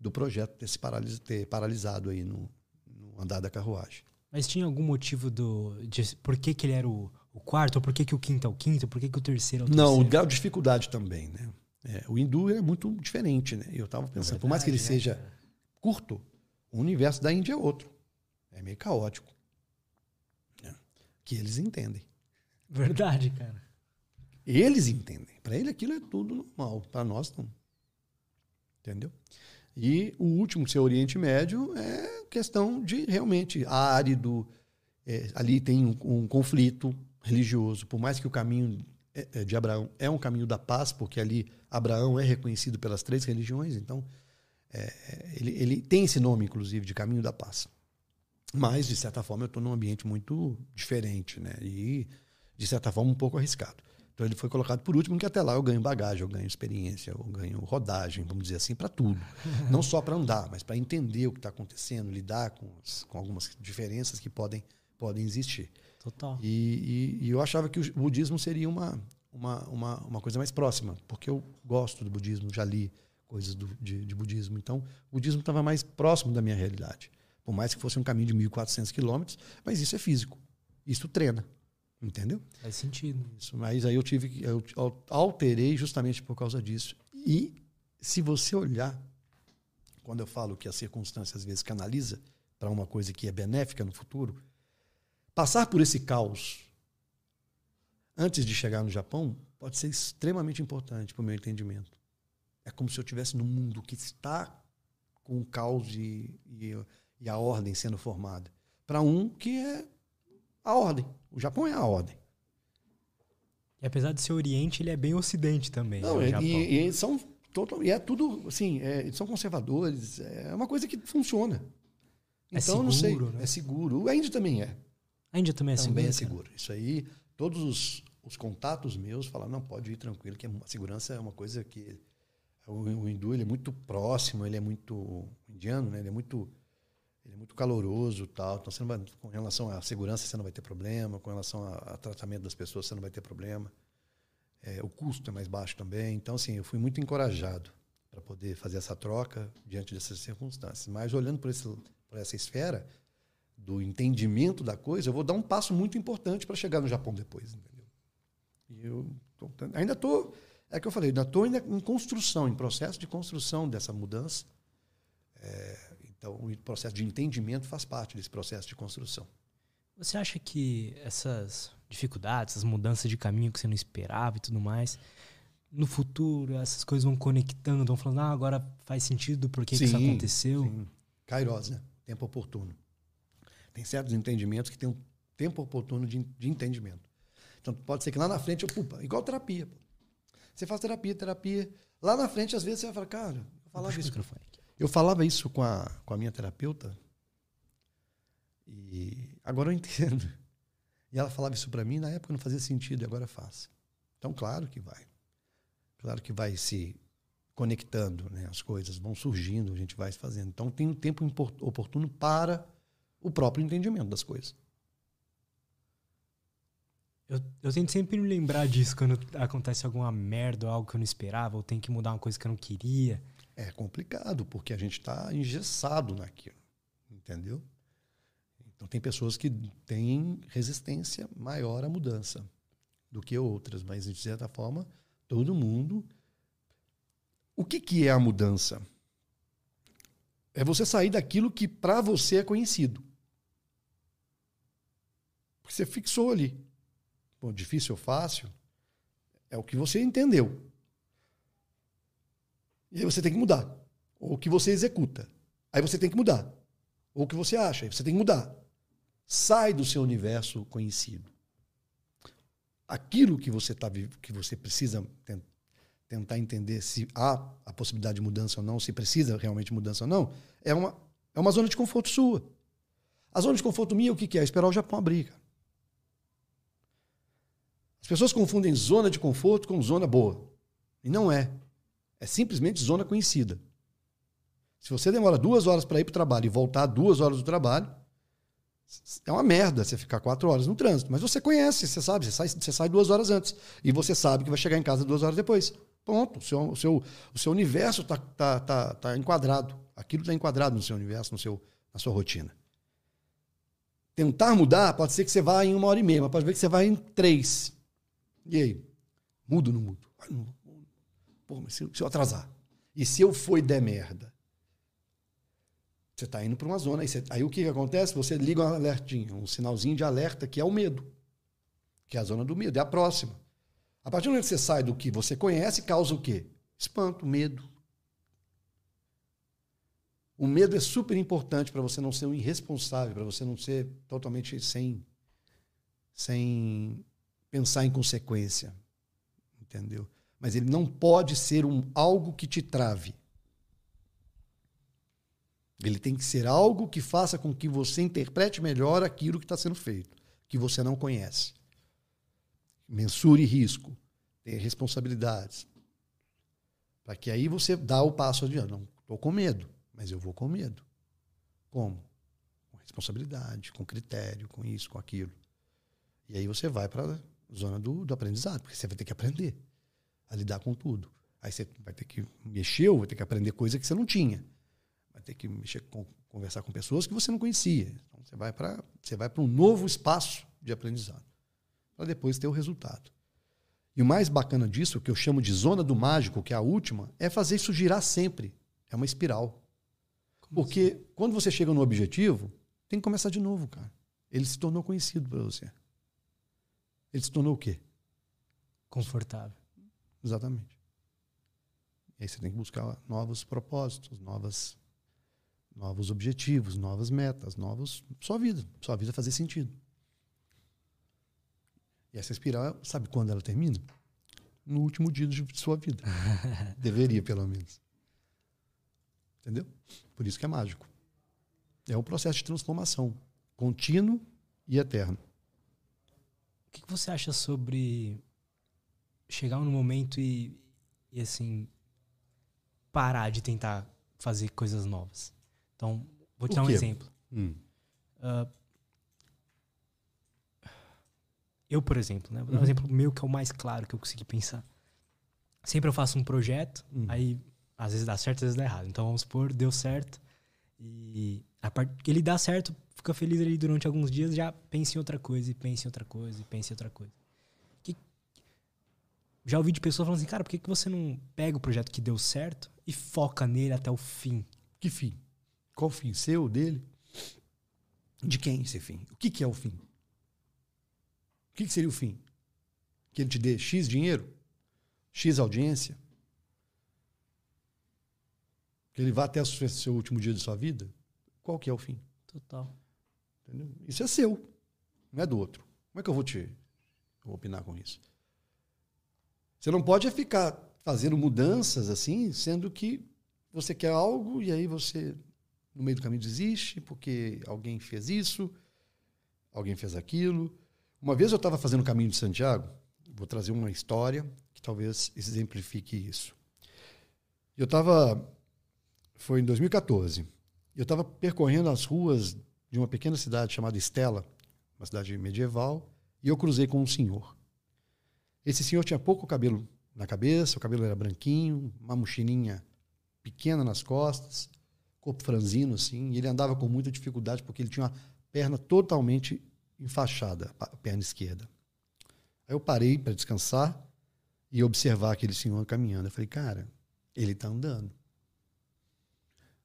do projeto ter se paralis, ter paralisado aí no, no andar da carruagem. Mas tinha algum motivo do, de por que, que ele era o, o quarto? Ou por que, que o quinto é o quinto? Por que, que o terceiro é o terceiro? Não, o grau de dificuldade também, né? É, o hindu é muito diferente, né? Eu estava pensando, Verdade, por mais que ele né? seja curto, o universo da Índia é outro. É meio caótico. Né? Que eles entendem. Verdade, cara. Eles entendem. Para ele aquilo é tudo normal. Para nós não. Entendeu? E o último, ser Oriente Médio, é questão de realmente árido. É, ali tem um, um conflito religioso, por mais que o caminho é, é, de Abraão é um caminho da paz, porque ali Abraão é reconhecido pelas três religiões, então é, ele, ele, tem esse nome, inclusive, de caminho da paz. Mas, de certa forma, eu estou num ambiente muito diferente, né? E, de certa forma, um pouco arriscado. Então ele foi colocado por último, que até lá eu ganho bagagem, eu ganho experiência, eu ganho rodagem, vamos dizer assim, para tudo. Não só para andar, mas para entender o que está acontecendo, lidar com, com algumas diferenças que podem podem existir. Total. E, e, e, eu achava que o budismo seria uma, uma, uma, uma, coisa mais próxima, porque eu gosto do budismo, já li coisas do, de, de budismo. Então, o budismo estava mais próximo da minha realidade. Por mais que fosse um caminho de 1.400 quilômetros, mas isso é físico. Isso treina. Entendeu? Faz sentido. Isso, mas aí eu tive que. Eu alterei justamente por causa disso. E se você olhar, quando eu falo que a circunstância às vezes canaliza para uma coisa que é benéfica no futuro, Passar por esse caos antes de chegar no Japão pode ser extremamente importante para o meu entendimento. É como se eu estivesse num mundo que está com o caos e, e, e a ordem sendo formada. Para um que é a ordem. O Japão é a ordem. E apesar de ser Oriente, ele é bem Ocidente também. Não, né, e, e, são total, e é tudo assim, é, são conservadores. É uma coisa que funciona. É Então, seguro, não sei. né? É seguro. A Índia também é. A Índia também é também segura. é seguro. Isso aí, todos os, os contatos meus falaram, não, pode ir tranquilo, que a segurança é uma coisa que o, o hindu ele é muito próximo, ele é muito indiano, né? Ele é muito ele é muito caloroso, tal. Então você não vai, com relação à segurança você não vai ter problema, com relação a, a tratamento das pessoas você não vai ter problema. É, o custo é mais baixo também. Então assim, eu fui muito encorajado para poder fazer essa troca diante dessas circunstâncias. Mas olhando por, esse, por essa esfera do entendimento da coisa, eu vou dar um passo muito importante para chegar no Japão depois, entendeu? E eu tô, ainda estou, é que eu falei, ainda estou em construção, em processo de construção dessa mudança. É, então, o processo de entendimento faz parte desse processo de construção. Você acha que essas dificuldades, essas mudanças de caminho que você não esperava e tudo mais, no futuro essas coisas vão conectando, vão falando, ah, agora faz sentido por que, que isso aconteceu? Sim. Kairos, né? Tempo oportuno. Tem certos entendimentos que tem um tempo oportuno de, de entendimento. Então, pode ser que lá na frente, eu, pupa, igual terapia. Pô. Você faz terapia, terapia. Lá na frente, às vezes, você vai falar, cara, eu falava isso. Eu falava isso com a, com a minha terapeuta. E agora eu entendo. E ela falava isso para mim, na época não fazia sentido, e agora faz. Então, claro que vai. Claro que vai se conectando, né? as coisas vão surgindo, a gente vai se fazendo. Então, tem um tempo oportuno para o próprio entendimento das coisas. Eu, eu tento sempre me lembrar disso quando acontece alguma merda ou algo que eu não esperava, ou tem que mudar uma coisa que eu não queria. É complicado, porque a gente está engessado naquilo, entendeu? Então tem pessoas que têm resistência maior à mudança do que outras, mas de certa forma, todo mundo. O que, que é a mudança? É você sair daquilo que para você é conhecido. Porque você fixou ali. Bom, difícil ou fácil, é o que você entendeu. E aí você tem que mudar. Ou o que você executa. Aí você tem que mudar. Ou o que você acha, aí você tem que mudar. Sai do seu universo conhecido. Aquilo que você tá que você precisa tentar entender se há a possibilidade de mudança ou não, se precisa realmente de mudança ou não, é uma, é uma zona de conforto sua. A zona de conforto minha, o que, que é? Esperar o Japão abrir. Cara. As pessoas confundem zona de conforto com zona boa. E não é. É simplesmente zona conhecida. Se você demora duas horas para ir para o trabalho e voltar duas horas do trabalho, é uma merda você ficar quatro horas no trânsito. Mas você conhece, você sabe, você sai, você sai duas horas antes. E você sabe que vai chegar em casa duas horas depois. Pronto, o seu, o seu, o seu universo está tá, tá, tá enquadrado. Aquilo está enquadrado no seu universo, no seu, na sua rotina. Tentar mudar, pode ser que você vá em uma hora e meia, mas pode ver que você vai em três. E aí? Mudo ou não mudo? Pô, mas se, eu atrasar? E se eu for der merda? Você está indo para uma zona. Aí, você, aí, o que, que acontece? Você liga um alertinho, um sinalzinho de alerta, que é o medo. Que é a zona do medo, é a próxima. A partir do momento que você sai do que você conhece, causa o quê? Espanto, medo. O medo é super importante para você não ser um irresponsável, para você não ser totalmente sem, sem pensar em consequência. Entendeu? Mas ele não pode ser um algo que te trave. Ele tem que ser algo que faça com que você interprete melhor aquilo que está sendo feito, que você não conhece. Mensure risco, tenha responsabilidades. Para que aí você dá o passo adiante. Não estou com medo, mas eu vou com medo. Como? Com responsabilidade, com critério, com isso, com aquilo. E aí você vai para zona do, do aprendizado, porque você vai ter que aprender a lidar com tudo. Aí você vai ter que mexer ou vai ter que aprender coisa que você não tinha. Vai ter que mexer com, conversar com pessoas que você não conhecia. Então você vai para você vai para um novo espaço de aprendizado para depois ter o resultado. E o mais bacana disso, o que eu chamo de zona do mágico, que é a última, é fazer isso girar sempre. É uma espiral. Como Porque assim? quando você chega no objetivo, tem que começar de novo, cara. Ele se tornou conhecido para você. Ele se tornou o quê? Confortável. Exatamente. E aí você tem que buscar novos propósitos, novas novos objetivos, novas metas, novos. Sua vida. Sua vida fazer sentido. E essa espiral, sabe quando ela termina? No último dia de sua vida. Deveria, pelo menos. Entendeu? Por isso que é mágico. É um processo de transformação contínuo e eterno. O que você acha sobre chegar no momento e, e assim parar de tentar fazer coisas novas? Então, vou te o dar um quê? exemplo. Hum. Uh, eu, por exemplo, né? Vou dar um uhum. exemplo meu que é o mais claro que eu consegui pensar. Sempre eu faço um projeto, uhum. aí às vezes dá certo, às vezes dá errado. Então vamos supor, deu certo. E a parte que ele dá certo, fica feliz ali durante alguns dias, já pensa em outra coisa, e pensa em outra coisa, e pensa em outra coisa. Que... Já ouvi de pessoas falando assim, cara, por que, que você não pega o projeto que deu certo e foca nele até o fim? Que fim? Qual o fim? Seu, dele? De quem esse fim? O que, que é o fim? O que, que seria o fim? Que ele te dê X dinheiro? X audiência? Que ele vá até o seu último dia de sua vida? Qual que é o fim? Total. Entendeu? Isso é seu, não é do outro. Como é que eu vou te vou opinar com isso? Você não pode ficar fazendo mudanças assim, sendo que você quer algo e aí você no meio do caminho desiste porque alguém fez isso, alguém fez aquilo. Uma vez eu estava fazendo o caminho de Santiago, vou trazer uma história que talvez exemplifique isso. Eu estava foi em 2014. Eu estava percorrendo as ruas de uma pequena cidade chamada Estela, uma cidade medieval, e eu cruzei com um senhor. Esse senhor tinha pouco cabelo na cabeça, o cabelo era branquinho, uma mochilinha pequena nas costas, corpo franzino assim, e ele andava com muita dificuldade porque ele tinha uma perna totalmente enfaixada, a perna esquerda. Aí eu parei para descansar e observar aquele senhor caminhando. Eu falei, cara, ele está andando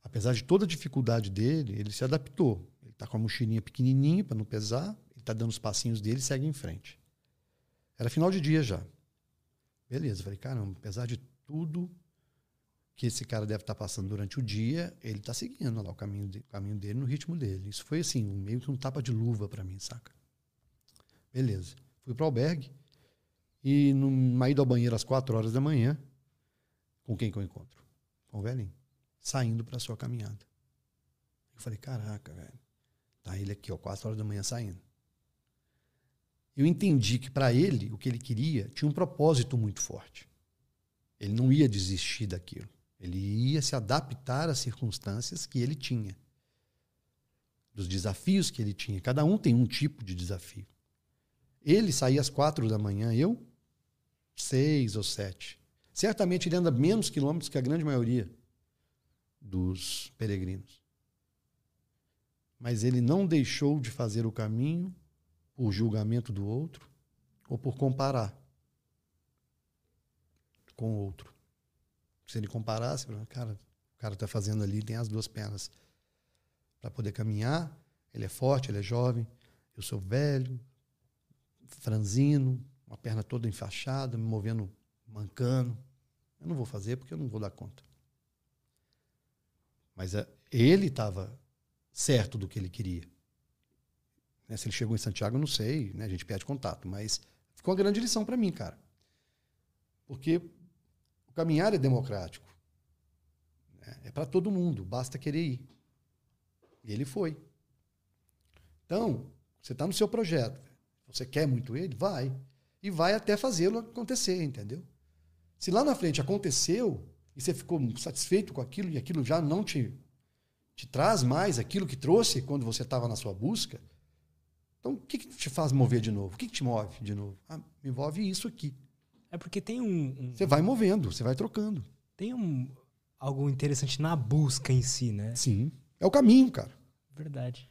apesar de toda a dificuldade dele, ele se adaptou. Está com a mochilinha pequenininha para não pesar, ele está dando os passinhos dele e segue em frente. Era final de dia já. Beleza, falei, caramba, apesar de tudo que esse cara deve estar tá passando durante o dia, ele está seguindo lá o caminho, de, o caminho dele no ritmo dele. Isso foi assim, meio que um tapa de luva para mim, saca? Beleza. Fui para o albergue e numa ida ao banheiro às quatro horas da manhã, com quem que eu encontro? Com o velhinho saindo para sua caminhada. Eu falei, caraca, velho. Tá ele aqui, ó, quatro horas da manhã saindo. Eu entendi que para ele, o que ele queria, tinha um propósito muito forte. Ele não ia desistir daquilo. Ele ia se adaptar às circunstâncias que ele tinha. Dos desafios que ele tinha. Cada um tem um tipo de desafio. Ele saía às quatro da manhã, eu seis ou sete. Certamente ele anda menos quilômetros que a grande maioria dos peregrinos. Mas ele não deixou de fazer o caminho por julgamento do outro ou por comparar com o outro. Se ele comparasse, cara, o cara está fazendo ali, tem as duas pernas para poder caminhar, ele é forte, ele é jovem, eu sou velho, franzino, uma perna toda enfaixada, me movendo, mancando. Eu não vou fazer porque eu não vou dar conta. Mas uh, ele estava certo do que ele queria. Né? Se ele chegou em Santiago, eu não sei, né? a gente perde contato. Mas ficou uma grande lição para mim, cara. Porque o caminhar é democrático. Né? É para todo mundo, basta querer ir. E ele foi. Então, você está no seu projeto. Você quer muito ele? Vai. E vai até fazê-lo acontecer, entendeu? Se lá na frente aconteceu, e você ficou satisfeito com aquilo e aquilo já não te, te traz mais aquilo que trouxe quando você estava na sua busca, então o que, que te faz mover de novo? O que, que te move de novo? Ah, me move isso aqui. É porque tem um, um, Você vai movendo, você vai trocando. Tem um, algo interessante na busca em si, né? Sim. É o caminho, cara. Verdade.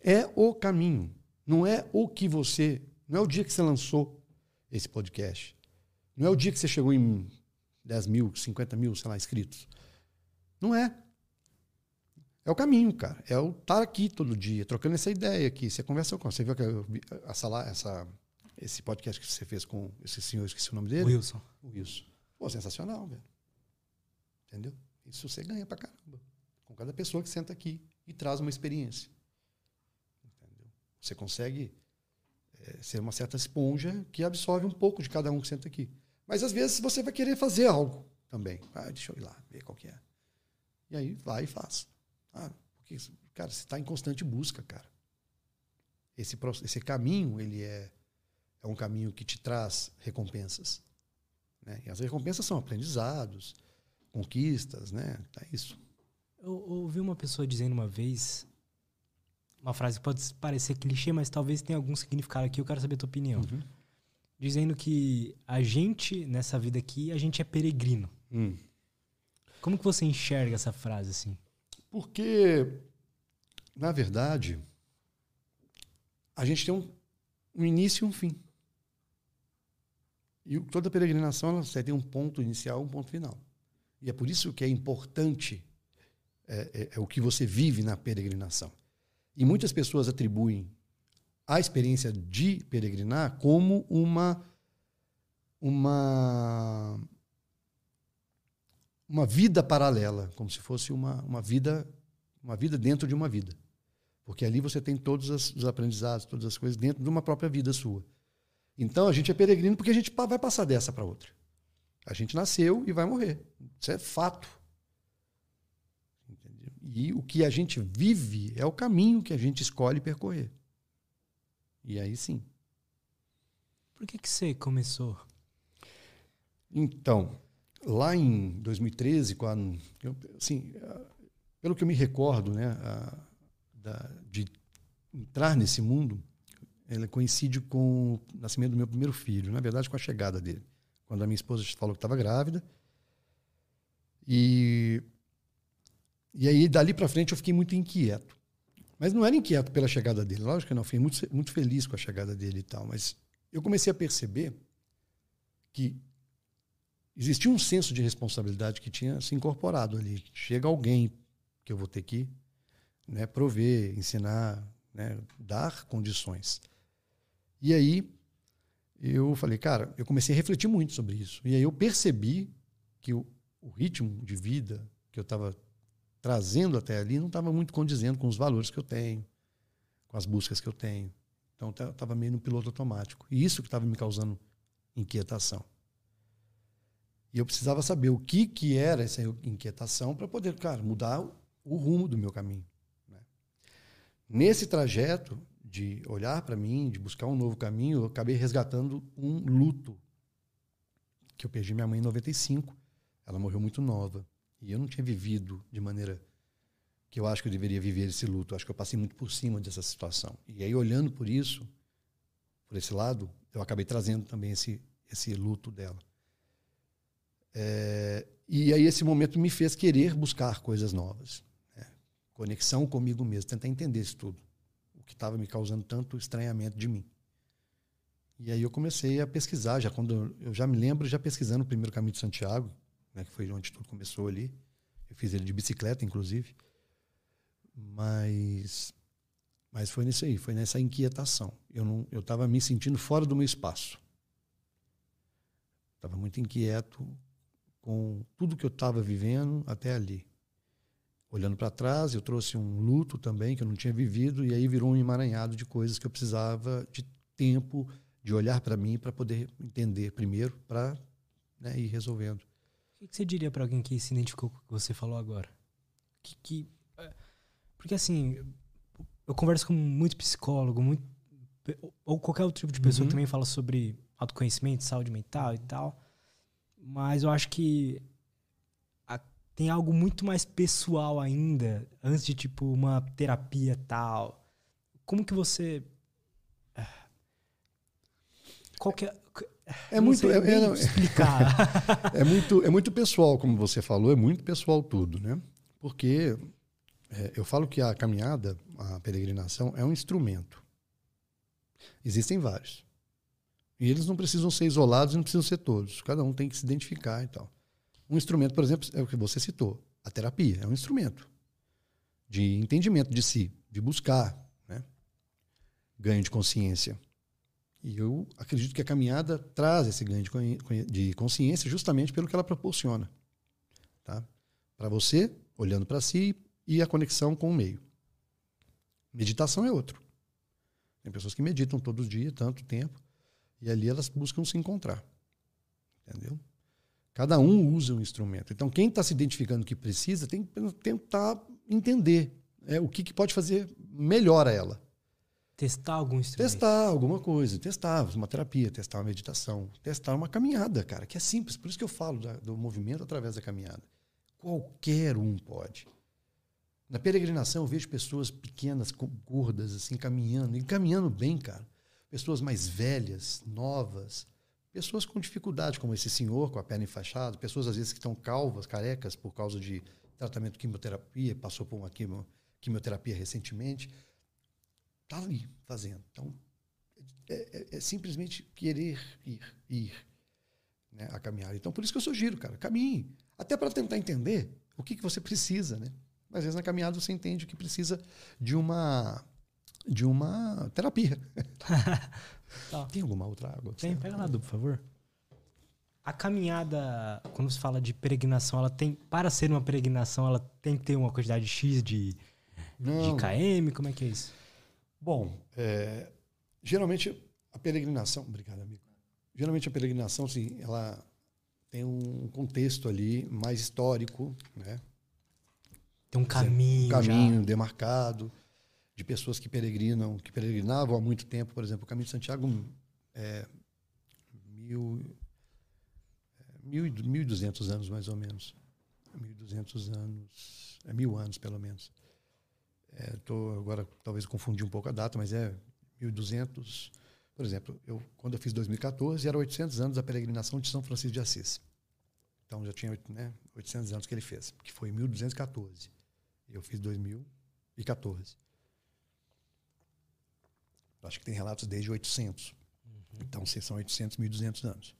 É o caminho. Não é o que você. Não é o dia que você lançou esse podcast. Não é o dia que você chegou em 10 mil, 50 mil, sei lá, inscritos. Não é. É o caminho, cara. É o estar aqui todo dia, trocando essa ideia aqui. Você conversa com. Você viu que essa, essa, esse podcast que você fez com esse senhor, esqueci o nome dele? Wilson. Wilson. Pô, sensacional, velho. Entendeu? Isso você ganha pra caramba. com cada pessoa que senta aqui e traz uma experiência. Entendeu? Você consegue é, ser uma certa esponja que absorve um pouco de cada um que senta aqui. Mas às vezes você vai querer fazer algo também. Ah, deixa eu ir lá, ver qual que é. E aí vai e faz. Ah, porque, cara, você está em constante busca, cara. Esse, esse caminho, ele é, é um caminho que te traz recompensas. Né? E as recompensas são aprendizados, conquistas, né? É isso. Eu ouvi uma pessoa dizendo uma vez, uma frase que pode parecer clichê, mas talvez tenha algum significado aqui, eu quero saber a tua opinião. Uhum. Dizendo que a gente, nessa vida aqui, a gente é peregrino. Hum. Como que você enxerga essa frase assim? Porque, na verdade, a gente tem um, um início e um fim. E toda peregrinação você tem um ponto inicial um ponto final. E é por isso que é importante é, é, é o que você vive na peregrinação. E muitas pessoas atribuem a experiência de peregrinar como uma uma uma vida paralela, como se fosse uma, uma vida uma vida dentro de uma vida. Porque ali você tem todos os aprendizados, todas as coisas dentro de uma própria vida sua. Então a gente é peregrino porque a gente vai passar dessa para outra. A gente nasceu e vai morrer. Isso é fato. Entendeu? E o que a gente vive é o caminho que a gente escolhe percorrer. E aí sim. Por que, que você começou? Então, lá em 2013, quando, assim, pelo que eu me recordo, né, a, da, de entrar nesse mundo, ela coincide com o nascimento do meu primeiro filho, na verdade com a chegada dele. Quando a minha esposa falou que estava grávida. E, e aí, dali para frente, eu fiquei muito inquieto. Mas não era inquieto pela chegada dele, lógico que não, fiquei muito, muito feliz com a chegada dele e tal. Mas eu comecei a perceber que existia um senso de responsabilidade que tinha se incorporado ali. Chega alguém que eu vou ter que né, prover, ensinar, né, dar condições. E aí eu falei, cara, eu comecei a refletir muito sobre isso. E aí eu percebi que o, o ritmo de vida que eu estava trazendo até ali não estava muito condizendo com os valores que eu tenho, com as buscas que eu tenho. Então estava meio no piloto automático. E isso que estava me causando inquietação. E eu precisava saber o que, que era essa inquietação para poder, cara, mudar o rumo do meu caminho. Né? Nesse trajeto, de olhar para mim, de buscar um novo caminho, eu acabei resgatando um luto. Que eu perdi minha mãe em 95. Ela morreu muito nova. E eu não tinha vivido de maneira que eu acho que eu deveria viver esse luto. Eu acho que eu passei muito por cima dessa situação. E aí, olhando por isso, por esse lado, eu acabei trazendo também esse, esse luto dela. É, e aí, esse momento me fez querer buscar coisas novas. Né? Conexão comigo mesmo, tentar entender isso tudo o que estava me causando tanto estranhamento de mim. E aí eu comecei a pesquisar, já quando eu já me lembro já pesquisando o primeiro caminho de Santiago, né, que foi onde tudo começou ali. Eu fiz ele de bicicleta, inclusive. Mas mas foi nisso aí, foi nessa inquietação. Eu não eu estava me sentindo fora do meu espaço. Estava muito inquieto com tudo que eu estava vivendo até ali olhando para trás, eu trouxe um luto também que eu não tinha vivido e aí virou um emaranhado de coisas que eu precisava de tempo de olhar para mim para poder entender primeiro para né, ir resolvendo. O que você diria para alguém que se identificou com o que você falou agora? Que, que, é, porque assim, eu converso com muito psicólogo, muito, ou qualquer outro tipo de pessoa uhum. que também fala sobre autoconhecimento, saúde mental e tal. Mas eu acho que tem algo muito mais pessoal ainda, antes de tipo uma terapia tal. Como que você qual que é, é muito é, é, explicar. é muito é muito pessoal, como você falou, é muito pessoal tudo, né? Porque é, eu falo que a caminhada, a peregrinação é um instrumento. Existem vários. E eles não precisam ser isolados, não precisam ser todos. Cada um tem que se identificar e tal. Um instrumento, por exemplo, é o que você citou, a terapia. É um instrumento de entendimento de si, de buscar né? ganho de consciência. E eu acredito que a caminhada traz esse ganho de consciência justamente pelo que ela proporciona. Tá? Para você, olhando para si e a conexão com o meio. Meditação é outro. Tem pessoas que meditam todos os dias, tanto tempo, e ali elas buscam se encontrar. Entendeu? Cada um usa um instrumento. Então, quem está se identificando que precisa tem que tentar entender é, o que, que pode fazer melhor a ela. Testar algum instrumento. Testar alguma coisa, testar uma terapia, testar uma meditação, testar uma caminhada, cara, que é simples. Por isso que eu falo da, do movimento através da caminhada. Qualquer um pode. Na peregrinação eu vejo pessoas pequenas, gordas, assim, caminhando, e caminhando bem, cara. Pessoas mais velhas, novas, pessoas com dificuldade, como esse senhor com a perna enfaixada, pessoas às vezes que estão calvas, carecas por causa de tratamento de quimioterapia, passou por uma quimioterapia recentemente, tá ali fazendo. Então, é, é, é simplesmente querer ir, ir né, a caminhar. Então, por isso que eu sugiro, cara, caminhe. Até para tentar entender o que, que você precisa, né? Às vezes na caminhada você entende que precisa de uma de uma terapia. tá. Tem alguma outra água? Tem, pega lá, por favor. A caminhada, quando se fala de peregrinação, ela tem, para ser uma peregrinação, ela tem que ter uma quantidade X de, de KM? Como é que é isso? Bom, é, geralmente a peregrinação, obrigado amigo. Geralmente a peregrinação, sim, ela tem um contexto ali mais histórico, né? Tem um caminho. Um caminho já. demarcado de pessoas que peregrinam, que peregrinavam há muito tempo. Por exemplo, o Caminho de Santiago é mil, é, mil, mil e duzentos anos, mais ou menos. Mil e duzentos anos, é mil anos, pelo menos. Estou é, agora, talvez confundi um pouco a data, mas é mil e duzentos... Por exemplo, eu, quando eu fiz 2014, era 800 anos da peregrinação de São Francisco de Assis. Então já tinha né, 800 anos que ele fez, que foi em 1214. Eu fiz 2014. Acho que tem relatos desde 800. Uhum. Então, se são 800, 1200 anos.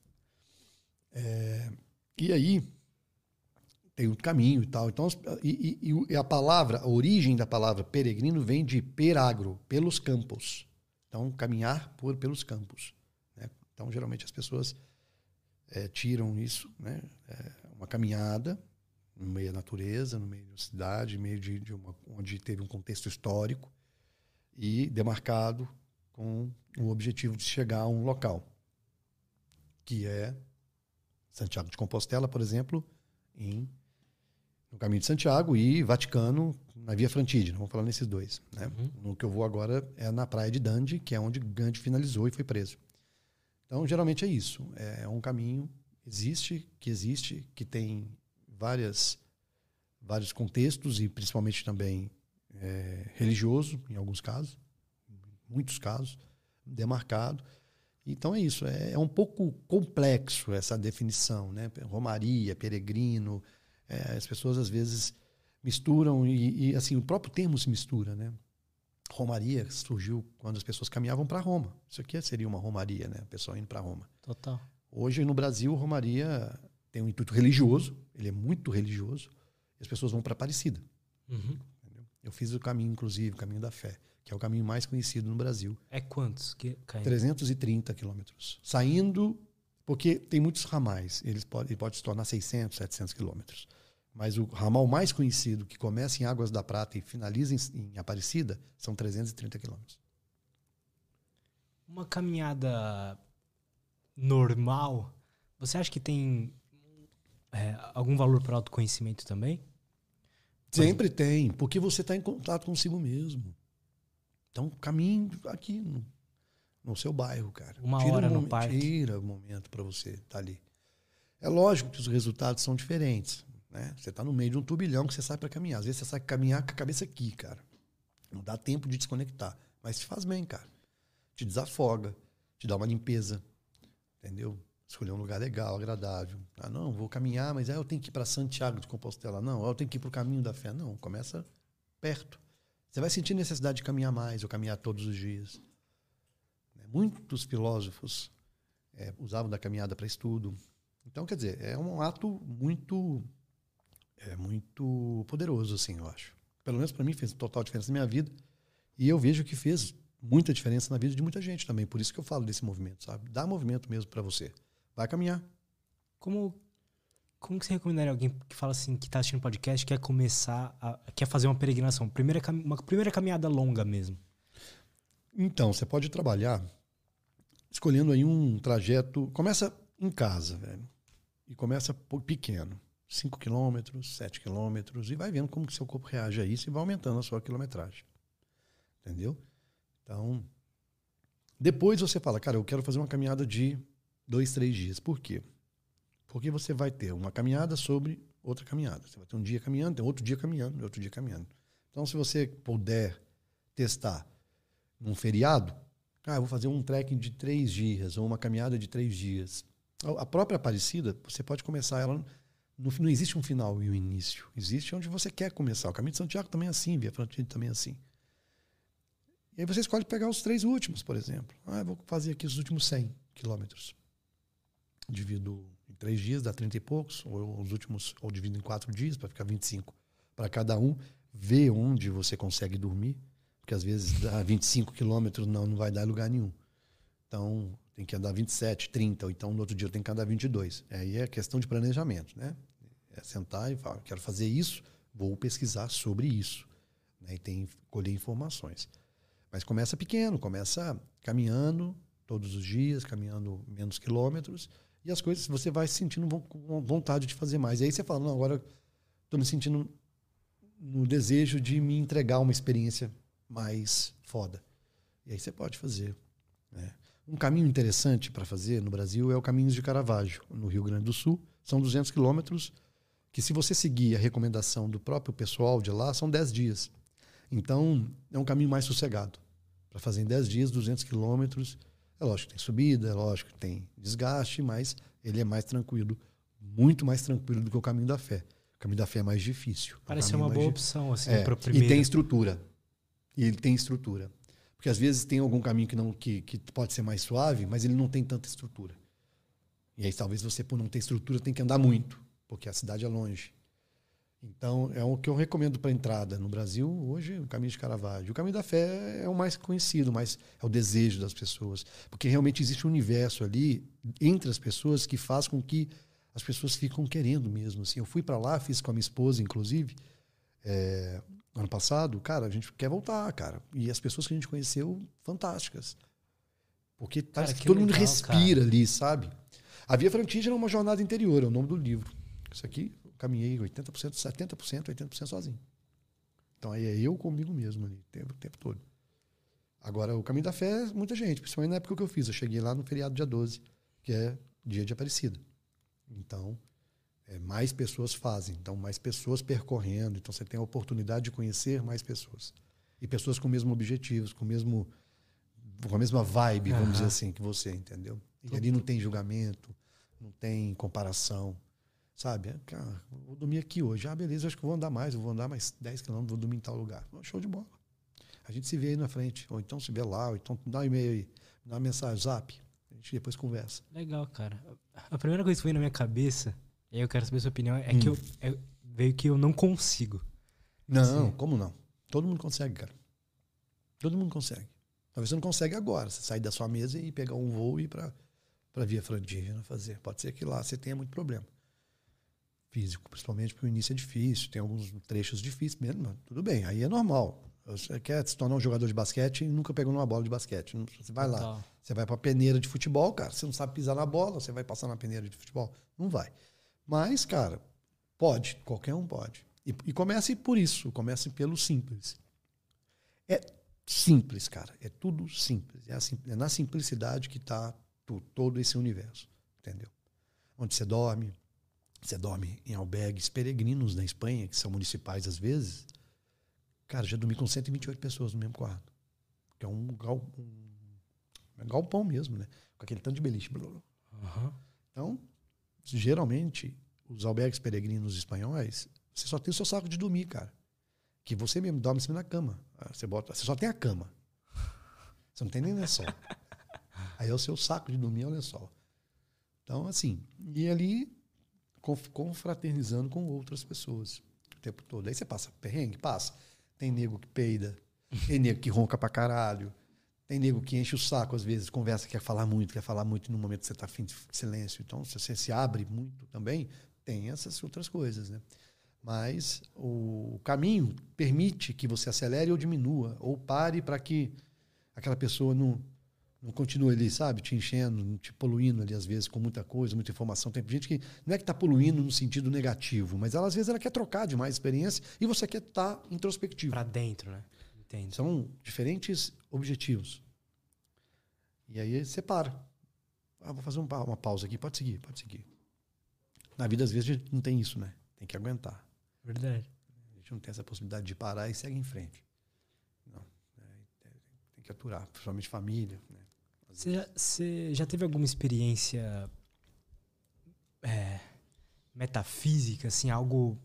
É, e aí, tem um caminho e tal. Então, e, e, e, a palavra, a origem da palavra peregrino vem de peragro, pelos campos. Então, caminhar por, pelos campos. Né? Então, geralmente as pessoas é, tiram isso, né? É uma caminhada no meio da natureza, no meio da cidade, no meio de, de uma, onde teve um contexto histórico e demarcado com o objetivo de chegar a um local, que é Santiago de Compostela, por exemplo, em, no Caminho de Santiago e Vaticano na Via Frantígena. Vamos falar nesses dois. Né? Uhum. No que eu vou agora é na praia de Dundee, que é onde Gandhi finalizou e foi preso. Então, geralmente é isso. É um caminho existe, que existe, que tem várias, vários contextos e principalmente também é, religioso, em alguns casos, muitos casos, demarcado. Então é isso, é, é um pouco complexo essa definição, né? Romaria, peregrino, é, as pessoas às vezes misturam e, e, assim o próprio termo se mistura, né? Romaria surgiu quando as pessoas caminhavam para Roma. Isso aqui seria uma romaria, né? O pessoal indo para Roma. Total. Hoje no Brasil, romaria tem um intuito religioso, ele é muito religioso, e as pessoas vão para Aparecida. Uhum. Eu fiz o caminho, inclusive, o caminho da fé, que é o caminho mais conhecido no Brasil. É quantos? Que, 330 quilômetros. Saindo, porque tem muitos ramais, eles pode, ele pode se tornar 600, 700 quilômetros. Mas o ramal mais conhecido, que começa em Águas da Prata e finaliza em, em Aparecida, são 330 quilômetros. Uma caminhada normal, você acha que tem é, algum valor para autoconhecimento também? Sempre tem, porque você está em contato consigo mesmo. Então, caminhe aqui no, no seu bairro, cara. Uma tira hora um no parque. Tira o um momento para você estar tá ali. É lógico que os resultados são diferentes. Né? Você está no meio de um turbilhão que você sai para caminhar. Às vezes você sai caminhar com a cabeça aqui, cara. Não dá tempo de desconectar. Mas te faz bem, cara. Te desafoga, te dá uma limpeza. Entendeu? escolher um lugar legal, agradável. Ah, não, vou caminhar, mas aí eu tenho que ir para Santiago de Compostela. Não, eu tenho que ir para o caminho da fé. Não, começa perto. Você vai sentir necessidade de caminhar mais ou caminhar todos os dias. Né, muitos filósofos é, usavam da caminhada para estudo. Então, quer dizer, é um ato muito, é muito poderoso, assim, eu acho. Pelo menos para mim fez total diferença na minha vida. E eu vejo que fez muita diferença na vida de muita gente também. Por isso que eu falo desse movimento, sabe? Dá movimento mesmo para você. Vai caminhar. Como, como que você recomendaria alguém que fala assim, que tá assistindo podcast, quer começar, a, quer fazer uma peregrinação? Primeira, uma primeira caminhada longa mesmo. Então, você pode trabalhar escolhendo aí um trajeto. Começa em casa, velho. E começa pequeno. 5 quilômetros, 7 quilômetros, e vai vendo como que seu corpo reage a isso e vai aumentando a sua quilometragem. Entendeu? Então, depois você fala, cara, eu quero fazer uma caminhada de dois, três dias. Por quê? Porque você vai ter uma caminhada sobre outra caminhada. Você vai ter um dia caminhando, tem outro dia caminhando, outro dia caminhando. Então, se você puder testar num feriado, ah, vou fazer um trekking de três dias ou uma caminhada de três dias. A própria Aparecida, você pode começar ela. No, não existe um final e um início. Existe onde você quer começar. O caminho de Santiago também é assim, Via Fronteira também é assim. E aí você escolhe pegar os três últimos, por exemplo. Ah, vou fazer aqui os últimos 100 quilômetros. Divido em três dias, dá 30 e poucos, ou os últimos, ou divido em quatro dias, para ficar 25 para cada um. Vê onde você consegue dormir, porque às vezes dá 25 quilômetros, não, não vai dar lugar nenhum. Então, tem que andar 27, 30, ou então no outro dia tenho que andar 22. Aí é questão de planejamento, né? É sentar e falar, quero fazer isso, vou pesquisar sobre isso. Né? E tem colher informações. Mas começa pequeno, começa caminhando todos os dias, caminhando menos quilômetros, e as coisas você vai sentindo vontade de fazer mais. E aí você fala, não, agora estou me sentindo no desejo de me entregar uma experiência mais foda. E aí você pode fazer. Né? Um caminho interessante para fazer no Brasil é o Caminhos de Caravaggio, no Rio Grande do Sul. São 200 quilômetros, que se você seguir a recomendação do próprio pessoal de lá, são 10 dias. Então, é um caminho mais sossegado para fazer em 10 dias, 200 quilômetros. É lógico que tem subida, é lógico que tem desgaste, mas ele é mais tranquilo, muito mais tranquilo do que o caminho da fé. O caminho da fé é mais difícil. Parece uma boa opção, assim, é, para primeiro. E tem estrutura. E ele tem estrutura. Porque às vezes tem algum caminho que, não, que, que pode ser mais suave, mas ele não tem tanta estrutura. E aí talvez você, por não ter estrutura, tem que andar muito, porque a cidade é longe. Então, é o que eu recomendo para entrada no Brasil hoje, o caminho de Caravaggio. O caminho da fé é o mais conhecido, mas é o desejo das pessoas, porque realmente existe um universo ali entre as pessoas que faz com que as pessoas ficam querendo mesmo. Assim, eu fui para lá, fiz com a minha esposa, inclusive, é, ano passado. Cara, a gente quer voltar, cara. E as pessoas que a gente conheceu, fantásticas, porque cara, todo legal, mundo respira cara. ali, sabe? A Via Frantígena é uma jornada interior, é o nome do livro. Isso aqui caminhei 80%, 70%, 80% sozinho. Então aí é eu comigo mesmo ali, o tempo, o tempo todo. Agora, o caminho da fé, muita gente, principalmente na época que eu fiz. Eu cheguei lá no feriado dia 12, que é dia de Aparecida. Então, é, mais pessoas fazem, então mais pessoas percorrendo. Então você tem a oportunidade de conhecer mais pessoas. E pessoas com o mesmo objetivos, com o mesmo com a mesma vibe, vamos uhum. dizer assim, que você, entendeu? E ali não tem julgamento, não tem comparação. Sabe? É, cara, vou dormir aqui hoje. Ah, beleza, acho que vou andar mais, vou andar mais 10 quilômetros, vou dormir em tal lugar. Show de bola. A gente se vê aí na frente. Ou então se vê lá, ou então dá um e-mail aí, dá uma mensagem, zap. A gente depois conversa. Legal, cara. A primeira coisa que veio na minha cabeça, e aí eu quero saber a sua opinião, é hum. que eu, é, veio que eu não consigo. Não, assim. como não? Todo mundo consegue, cara. Todo mundo consegue. Talvez você não consegue agora. Você sair da sua mesa e pegar um voo e ir para Via Frantígena fazer. Pode ser que lá você tenha muito problema físico, principalmente porque o início é difícil, tem alguns trechos difíceis mesmo, tudo bem, aí é normal. Você quer se tornar um jogador de basquete e nunca pegou numa bola de basquete. Você vai lá, você vai para peneira de futebol, cara, você não sabe pisar na bola, você vai passar na peneira de futebol? Não vai. Mas, cara, pode, qualquer um pode. E, e comece por isso, comece pelo simples. É simples, cara, é tudo simples. É, é na simplicidade que está todo esse universo, entendeu? Onde você dorme, você dorme em albergues peregrinos na Espanha, que são municipais às vezes. Cara, já dormi com 128 pessoas no mesmo quarto. Que é um, gal, um, um galpão mesmo, né? Com aquele tanto de beliche. Uhum. Então, geralmente, os albergues peregrinos espanhóis, você só tem o seu saco de dormir, cara. Que você mesmo dorme em cima da cama. Ah, você, bota, você só tem a cama. Você não tem nem lençol. Aí é o seu saco de dormir é o lençol. Então, assim, e ali confraternizando com outras pessoas o tempo todo. Aí você passa perrengue? Passa. Tem nego que peida, tem nego que ronca pra caralho, tem nego que enche o saco às vezes, conversa, quer falar muito, quer falar muito no momento que você está afim de silêncio. Então, se você se abre muito também, tem essas outras coisas, né? Mas o caminho permite que você acelere ou diminua, ou pare para que aquela pessoa não, não continue ali, sabe, te enchendo, te poluindo ali, às vezes, com muita coisa, muita informação. Tem gente que não é que está poluindo no sentido negativo, mas ela, às vezes ela quer trocar de mais experiência e você quer estar tá introspectivo. Para dentro, né? Entendo. São diferentes objetivos. E aí você para. Ah, vou fazer uma pausa aqui, pode seguir, pode seguir. Na vida, às vezes, a gente não tem isso, né? Tem que aguentar. Verdade. A gente não tem essa possibilidade de parar e segue em frente. Não. É, tem que aturar, principalmente família. Né? Você, já, você já teve alguma experiência é, metafísica, assim, algo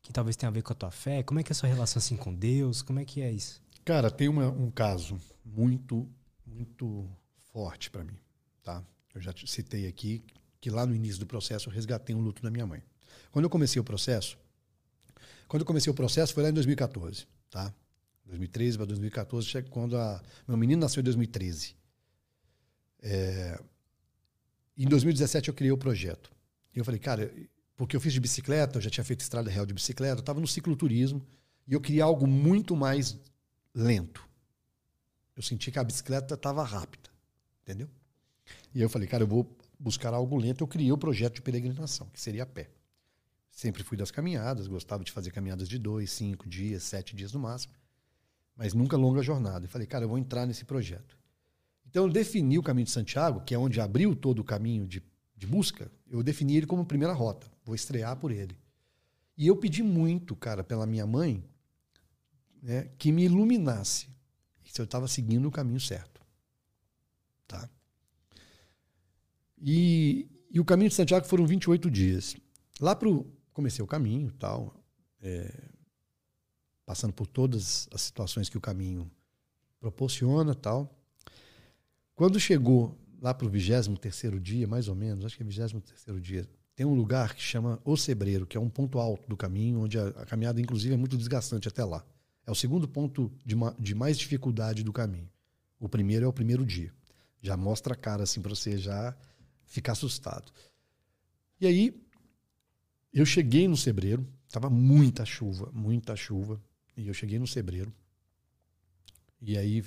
que talvez tenha a ver com a tua fé? Como é que é a sua relação assim com Deus? Como é que é isso? Cara, tem uma, um caso muito, muito forte para mim, tá? Eu já citei aqui que lá no início do processo eu resgatei um luto da minha mãe. Quando eu comecei o processo, quando eu comecei o processo foi lá em 2014, tá? 2013 para 2014, quando a, meu menino nasceu em 2013. É, em 2017 eu criei o projeto. E eu falei, cara, porque eu fiz de bicicleta, eu já tinha feito estrada real de bicicleta, eu estava no cicloturismo e eu queria algo muito mais lento. Eu senti que a bicicleta estava rápida, entendeu? E eu falei, cara, eu vou buscar algo lento. Eu criei o projeto de peregrinação, que seria a pé. Sempre fui das caminhadas, gostava de fazer caminhadas de dois, cinco dias, sete dias no máximo, mas nunca longa jornada. E falei, cara, eu vou entrar nesse projeto. Então eu defini o caminho de Santiago, que é onde abriu todo o caminho de, de busca, eu defini ele como primeira rota. Vou estrear por ele. E eu pedi muito, cara, pela minha mãe, né, que me iluminasse se eu estava seguindo o caminho certo. Tá? E, e, o caminho de Santiago foram 28 dias. Lá pro comecei o caminho, tal, é, passando por todas as situações que o caminho proporciona, tal. Quando chegou lá para o 23 dia, mais ou menos, acho que é 23 dia, tem um lugar que chama O Sebreiro, que é um ponto alto do caminho, onde a, a caminhada, inclusive, é muito desgastante até lá. É o segundo ponto de, ma, de mais dificuldade do caminho. O primeiro é o primeiro dia. Já mostra a cara assim para você já ficar assustado. E aí eu cheguei no Sebreiro, tava muita chuva, muita chuva, e eu cheguei no Sebreiro. E aí,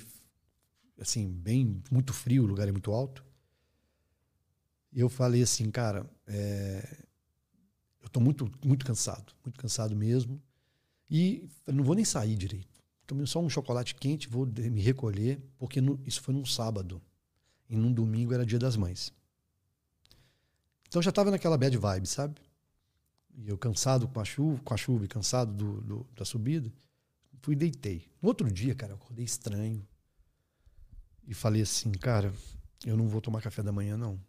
assim, bem, muito frio, o lugar é muito alto. E eu falei assim, cara, é, eu tô muito, muito cansado, muito cansado mesmo. E não vou nem sair direito. Tomei só um chocolate quente, vou me recolher, porque no, isso foi num sábado. E num domingo era dia das mães. Então já estava naquela bad vibe, sabe? E eu cansado com a chuva, com a chuva e cansado do, do, da subida, fui e deitei. No outro dia, cara, eu acordei estranho. E falei assim, cara, eu não vou tomar café da manhã, não.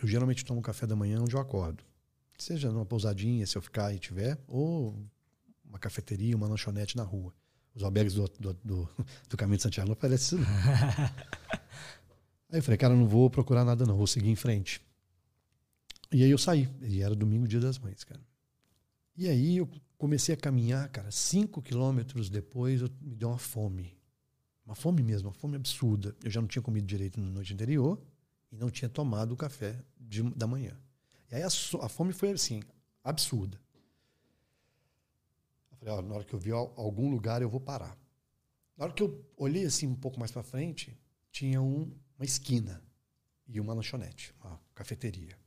Eu geralmente tomo café da manhã onde eu acordo. Seja numa pousadinha, se eu ficar e tiver, ou uma cafeteria, uma lanchonete na rua. Os albergues do, do, do, do Caminho de Santiago não oferecem isso, não. aí eu falei, cara, eu não vou procurar nada, não, vou seguir em frente. E aí eu saí. E era domingo, dia das mães, cara. E aí eu comecei a caminhar, cara. Cinco quilômetros depois eu, me deu uma fome. Uma fome mesmo, uma fome absurda. Eu já não tinha comido direito na noite anterior e não tinha tomado o café de, da manhã. E aí a, a, fome foi assim, absurda. Eu falei, ó, na hora que eu vi algum lugar eu vou parar. Na hora que eu olhei assim um pouco mais para frente, tinha um, uma esquina e uma lanchonete, uma cafeteria.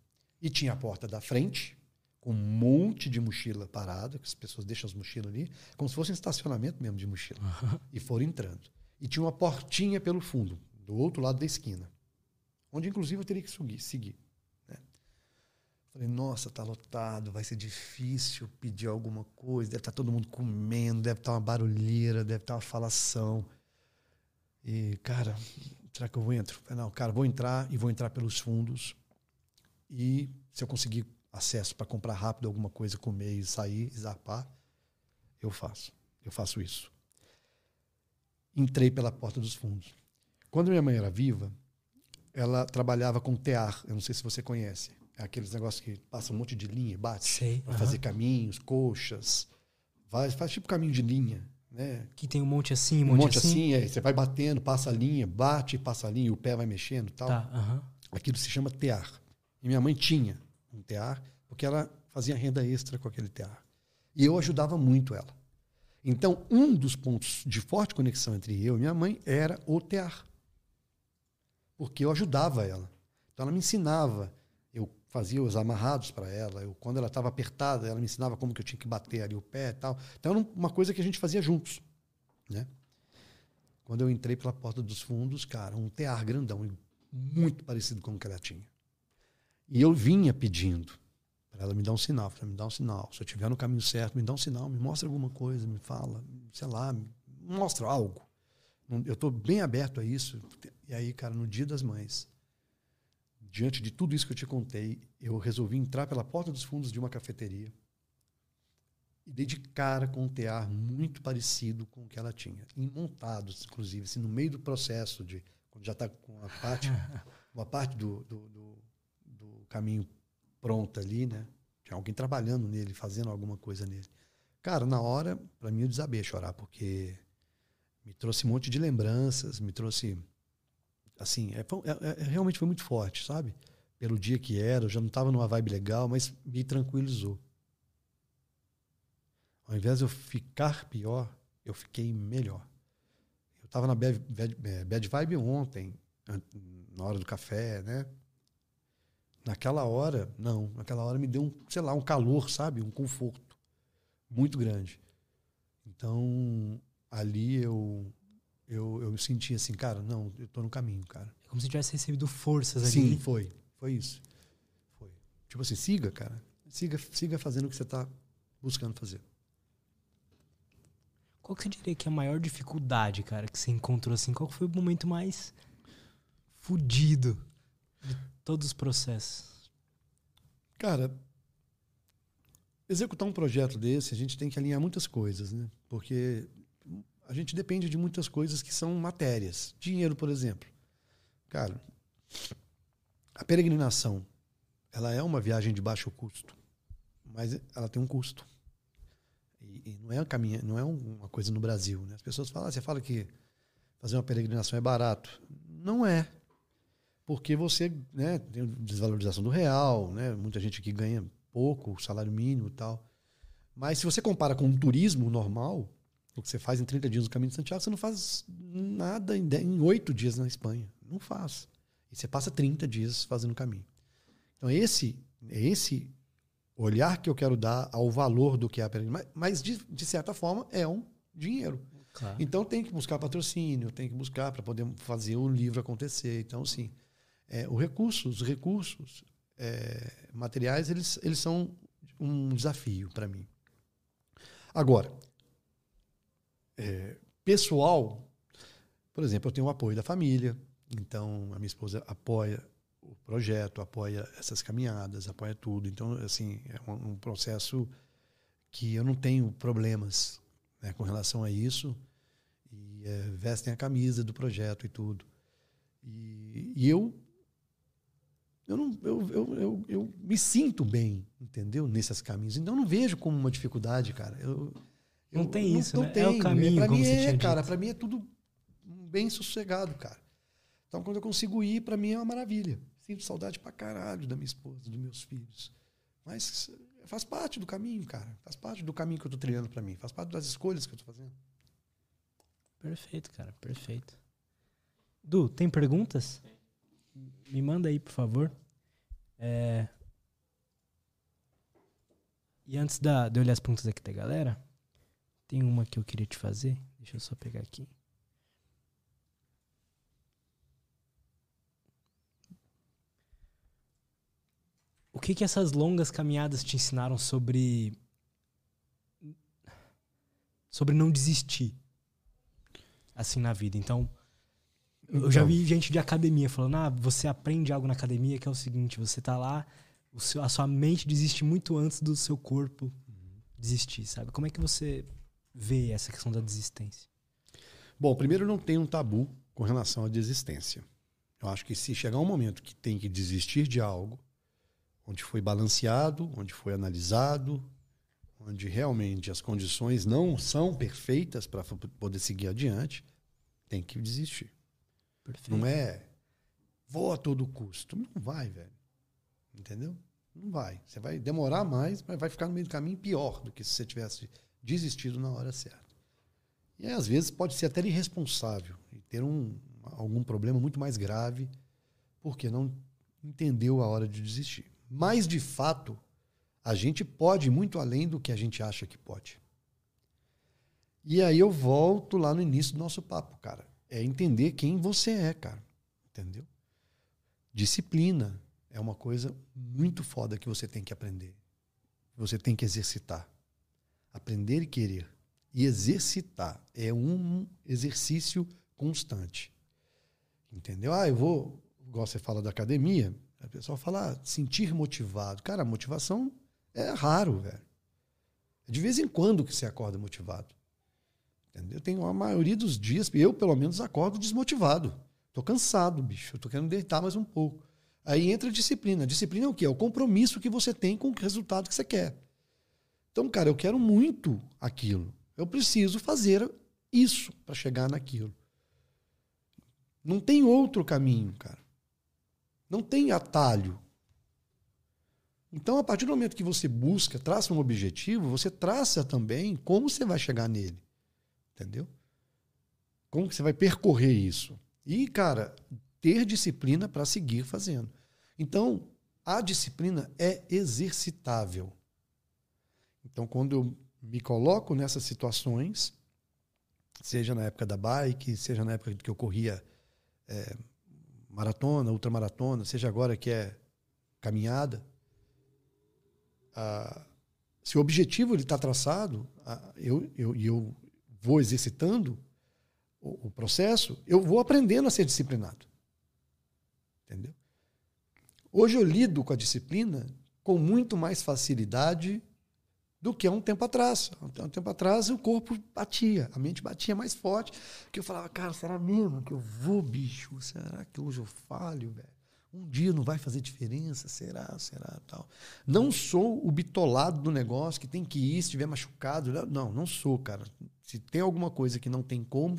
E tinha a porta da frente, com um monte de mochila parada, que as pessoas deixam as mochilas ali, como se fosse um estacionamento mesmo de mochila. Uhum. E foram entrando. E tinha uma portinha pelo fundo, do outro lado da esquina, onde inclusive eu teria que seguir. né? Falei, nossa, tá lotado, vai ser difícil pedir alguma coisa, deve estar tá todo mundo comendo, deve estar tá uma barulheira, deve estar tá uma falação. E, cara, será que eu vou entrar? Falei, não, cara, vou entrar e vou entrar pelos fundos e se eu conseguir acesso para comprar rápido alguma coisa, comer e sair, zarpar, eu faço. Eu faço isso. Entrei pela porta dos fundos. Quando minha mãe era viva, ela trabalhava com tear. Eu não sei se você conhece. É aqueles negócios que passa um monte de linha e bate para fazer caminhos, coxas. Faz, faz tipo caminho de linha. Né? Que tem um monte assim, um monte, um monte assim. assim é, você vai batendo, passa a linha, bate, passa a linha, e o pé vai mexendo tal. Tá, Aquilo se chama tear. E minha mãe tinha um tear, porque ela fazia renda extra com aquele tear. E eu ajudava muito ela. Então, um dos pontos de forte conexão entre eu e minha mãe era o tear. Porque eu ajudava ela. Então, ela me ensinava. Eu fazia os amarrados para ela. Eu, quando ela estava apertada, ela me ensinava como que eu tinha que bater ali o pé e tal. Então, era uma coisa que a gente fazia juntos. Né? Quando eu entrei pela porta dos fundos, cara, um tear grandão, muito parecido com o que ela tinha. E eu vinha pedindo ela me dar um sinal, me dar um sinal. Se eu estiver no caminho certo, me dá um sinal, me mostra alguma coisa, me fala, sei lá, me mostra algo. Eu estou bem aberto a isso. E aí, cara, no dia das mães, diante de tudo isso que eu te contei, eu resolvi entrar pela porta dos fundos de uma cafeteria e dei de cara com um tear muito parecido com o que ela tinha. E montados, inclusive, assim, no meio do processo de quando já está com a parte, uma parte do, do, do, do caminho pronta ali, né? Tinha alguém trabalhando nele, fazendo alguma coisa nele. Cara, na hora, para mim, eu desabei chorar, porque me trouxe um monte de lembranças, me trouxe. Assim, é, é, é, realmente foi muito forte, sabe? Pelo dia que era, eu já não estava numa vibe legal, mas me tranquilizou. Ao invés de eu ficar pior, eu fiquei melhor. Eu estava na bad, bad, é, bad vibe ontem, na hora do café, né? Naquela hora, não. Naquela hora me deu um, sei lá, um calor, sabe? Um conforto muito grande. Então, ali eu eu, eu senti assim, cara, não, eu tô no caminho, cara. É como se tivesse recebido forças ali. Sim, foi. Foi isso. Foi. Tipo assim, siga, cara. Siga, siga fazendo o que você tá buscando fazer. Qual que você diria que é a maior dificuldade, cara, que você encontrou assim? Qual foi o momento mais fudido de todos os processos? Cara, executar um projeto desse, a gente tem que alinhar muitas coisas, né? Porque a gente depende de muitas coisas que são matérias. Dinheiro, por exemplo. Cara, a peregrinação, ela é uma viagem de baixo custo, mas ela tem um custo. E, e não é, caminho, não é uma coisa no Brasil. Né? As pessoas falam, ah, você fala que fazer uma peregrinação é barato. Não é porque você né, tem desvalorização do real, né? muita gente que ganha pouco, salário mínimo e tal. Mas se você compara com um turismo normal, o que você faz em 30 dias no caminho de Santiago, você não faz nada em 8 dias na Espanha. Não faz. E você passa 30 dias fazendo o caminho. Então, esse, esse olhar que eu quero dar ao valor do que é a peregrinação. Mas, de, de certa forma, é um dinheiro. Claro. Então, tem que buscar patrocínio, tem que buscar para poder fazer o livro acontecer. Então, sim é, o recurso, os recursos é, materiais, eles, eles são um desafio para mim. Agora, é, pessoal, por exemplo, eu tenho o apoio da família, então a minha esposa apoia o projeto, apoia essas caminhadas, apoia tudo. Então, assim, é um, um processo que eu não tenho problemas né, com relação a isso. E é, vestem a camisa do projeto e tudo. E, e eu eu, não, eu, eu, eu, eu, me sinto bem, entendeu? Nesses caminhos. Então eu não vejo como uma dificuldade, cara. Eu, não tem isso, não, né? Tem. É o caminho, pra mim é, cara. Para mim é tudo bem sossegado, cara. Então quando eu consigo ir, para mim é uma maravilha. Sinto saudade pra caralho da minha esposa, dos meus filhos. Mas faz parte do caminho, cara. Faz parte do caminho que eu tô trilhando para mim. Faz parte das escolhas que eu tô fazendo. Perfeito, cara. Perfeito. Du, tem perguntas? Me manda aí, por favor. É... E antes da, de eu olhar as perguntas aqui da galera, tem uma que eu queria te fazer. Deixa eu só pegar aqui. O que que essas longas caminhadas te ensinaram sobre sobre não desistir assim na vida? Então, eu já vi gente de academia falando: ah, você aprende algo na academia que é o seguinte, você tá lá, seu, a sua mente desiste muito antes do seu corpo desistir, sabe? Como é que você vê essa questão da desistência? Bom, primeiro não tem um tabu com relação à desistência. Eu acho que se chegar um momento que tem que desistir de algo, onde foi balanceado, onde foi analisado, onde realmente as condições não são perfeitas para poder seguir adiante, tem que desistir. Perfeito. Não é vou a todo custo. Não vai, velho. Entendeu? Não vai. Você vai demorar mais, mas vai ficar no meio do caminho pior do que se você tivesse desistido na hora certa. E às vezes pode ser até irresponsável e ter um, algum problema muito mais grave porque não entendeu a hora de desistir. Mas, de fato, a gente pode muito além do que a gente acha que pode. E aí eu volto lá no início do nosso papo, cara. É entender quem você é, cara. Entendeu? Disciplina é uma coisa muito foda que você tem que aprender. Você tem que exercitar. Aprender e querer. E exercitar é um exercício constante. Entendeu? Ah, eu vou, igual você fala da academia, a pessoa fala ah, sentir motivado. Cara, motivação é raro, velho. É de vez em quando que você acorda motivado. Entendeu? Eu tenho a maioria dos dias, eu pelo menos acordo desmotivado. Tô cansado, bicho. Eu tô querendo deitar mais um pouco. Aí entra a disciplina. A disciplina é o quê? É o compromisso que você tem com o resultado que você quer. Então, cara, eu quero muito aquilo. Eu preciso fazer isso para chegar naquilo. Não tem outro caminho, cara. Não tem atalho. Então, a partir do momento que você busca, traça um objetivo, você traça também como você vai chegar nele. Entendeu? Como que você vai percorrer isso? E, cara, ter disciplina para seguir fazendo. Então, a disciplina é exercitável. Então, quando eu me coloco nessas situações, seja na época da bike, seja na época que eu corria é, maratona, ultramaratona, seja agora que é caminhada, ah, se o objetivo está traçado, ah, eu, eu, eu vou exercitando o, o processo, eu vou aprendendo a ser disciplinado. Entendeu? Hoje eu lido com a disciplina com muito mais facilidade do que há um tempo atrás. Há um tempo atrás o corpo batia, a mente batia mais forte, que eu falava, cara, será mesmo que eu vou, bicho? Será que hoje eu falho, velho? Um dia não vai fazer diferença? Será? Será? Tal. Não sou o bitolado do negócio que tem que ir se estiver machucado. Não, não sou, cara. Se tem alguma coisa que não tem como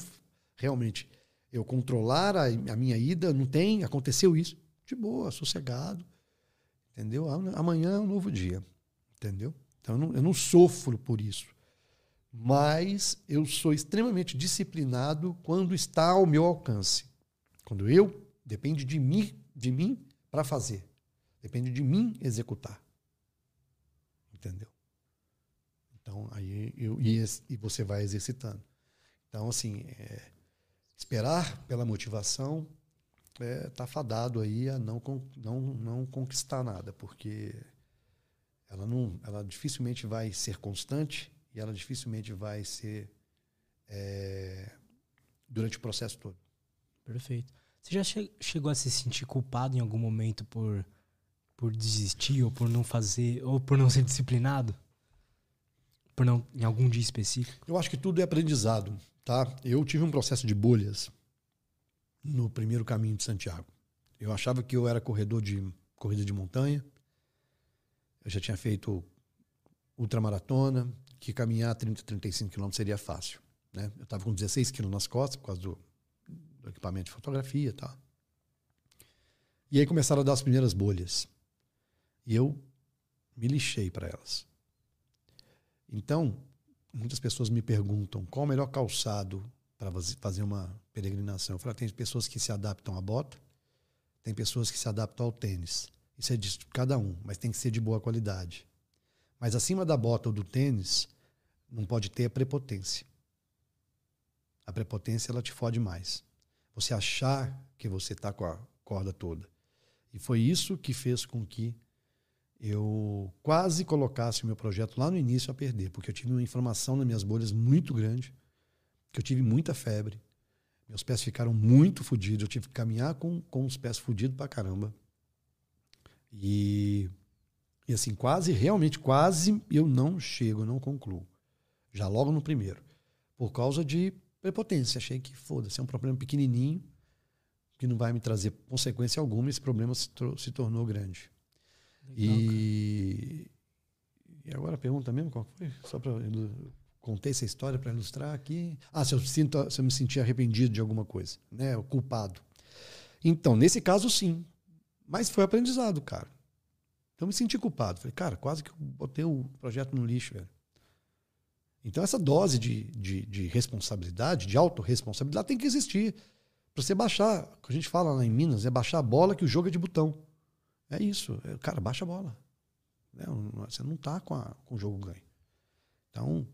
realmente eu controlar a, a minha ida, não tem, aconteceu isso. De boa, sossegado. Entendeu? Amanhã é um novo dia. Entendeu? Então eu não, eu não sofro por isso. Mas eu sou extremamente disciplinado quando está ao meu alcance. Quando eu depende de mim, de mim para fazer. Depende de mim executar. Entendeu? Então aí eu e, e você vai exercitando. Então assim, é, esperar pela motivação é, tá fadado aí a não, não, não conquistar nada, porque ela não, ela dificilmente vai ser constante e ela dificilmente vai ser é, durante o processo todo. Perfeito. Você já che chegou a se sentir culpado em algum momento por por desistir ou por não fazer ou por não ser disciplinado? Por não em algum dia específico? Eu acho que tudo é aprendizado, tá? Eu tive um processo de bolhas no primeiro caminho de Santiago. Eu achava que eu era corredor de corrida de montanha, eu já tinha feito ultramaratona, que caminhar 30, 35 quilômetros seria fácil. Né? Eu estava com 16 quilos nas costas por causa do, do equipamento de fotografia e tal. E aí começaram a dar as primeiras bolhas. E eu me lixei para elas. Então, muitas pessoas me perguntam qual o melhor calçado para fazer uma peregrinação. Eu falo, tem pessoas que se adaptam à bota, tem pessoas que se adaptam ao tênis. Isso é de cada um, mas tem que ser de boa qualidade. Mas acima da bota ou do tênis, não pode ter a prepotência. A prepotência ela te fode mais. Você achar que você está com a corda toda. E foi isso que fez com que eu quase colocasse o meu projeto lá no início a perder, porque eu tive uma inflamação nas minhas bolhas muito grande, que eu tive muita febre, meus pés ficaram muito fodidos, eu tive que caminhar com, com os pés fodidos pra caramba. E, e assim, quase, realmente, quase eu não chego, não concluo. Já logo no primeiro. Por causa de prepotência. Achei que, foda-se, é um problema pequenininho que não vai me trazer consequência alguma. Esse problema se, se tornou grande. Legal, e, e agora a pergunta mesmo, qual foi? Só para contei essa história para ilustrar aqui. Ah, se eu, sinto, se eu me sentir arrependido de alguma coisa, né? O culpado. Então, nesse caso, sim. Mas foi aprendizado, cara. Então me senti culpado. Falei, cara, quase que eu botei o projeto no lixo, velho. Então essa dose de, de, de responsabilidade, de autorresponsabilidade tem que existir. Para você baixar, o que a gente fala lá em Minas, é baixar a bola que o jogo é de botão. É isso. É, cara, baixa a bola. Né? Você não está com, com o jogo ganho. Então,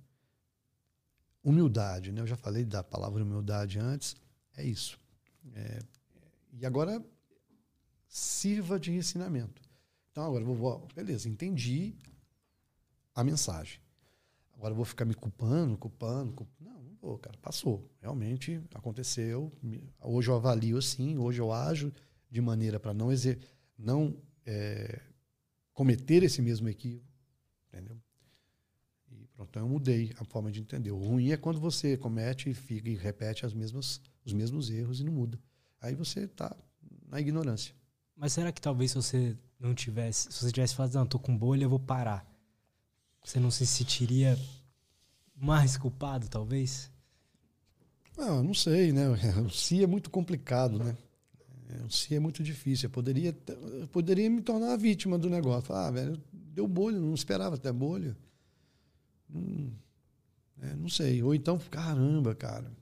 humildade, né? Eu já falei da palavra humildade antes. É isso. É, e agora, sirva de ensinamento. Então, agora, beleza, entendi a mensagem. Agora vou ficar me culpando, culpando, culpando. Não, não vou, cara. Passou. Realmente aconteceu. Hoje eu avalio assim, hoje eu ajo de maneira para não, exer não é, cometer esse mesmo equívoco. Entendeu? E pronto, então eu mudei a forma de entender. O ruim é quando você comete e fica e repete as mesmas, os mesmos erros e não muda. Aí você está na ignorância. Mas será que talvez se você não tivesse, se você tivesse falado, não, tô com bolha, eu vou parar. Você não se sentiria mais culpado, talvez? Não, não sei, né? O si é muito complicado, né? O si é muito difícil. Eu poderia, eu poderia me tornar a vítima do negócio. Ah, velho, deu bolha, não esperava até bolha. Hum, é, não sei. Ou então, caramba, cara.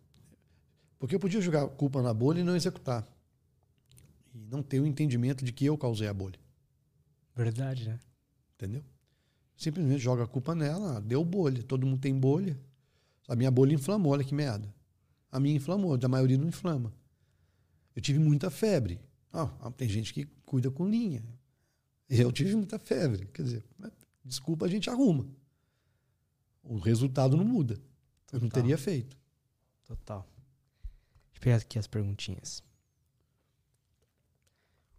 Porque eu podia jogar culpa na bolha e não executar. E não ter o entendimento de que eu causei a bolha. Verdade, né? Entendeu? Simplesmente joga a culpa nela, deu bolha. Todo mundo tem bolha. A minha bolha inflamou, olha que merda. A minha inflamou, a maioria não inflama. Eu tive muita febre. Ah, tem gente que cuida com linha. Eu tive muita febre. Quer dizer, desculpa, a gente arruma. O resultado não muda. Eu não teria feito. Total. Deixa eu pegar aqui as perguntinhas.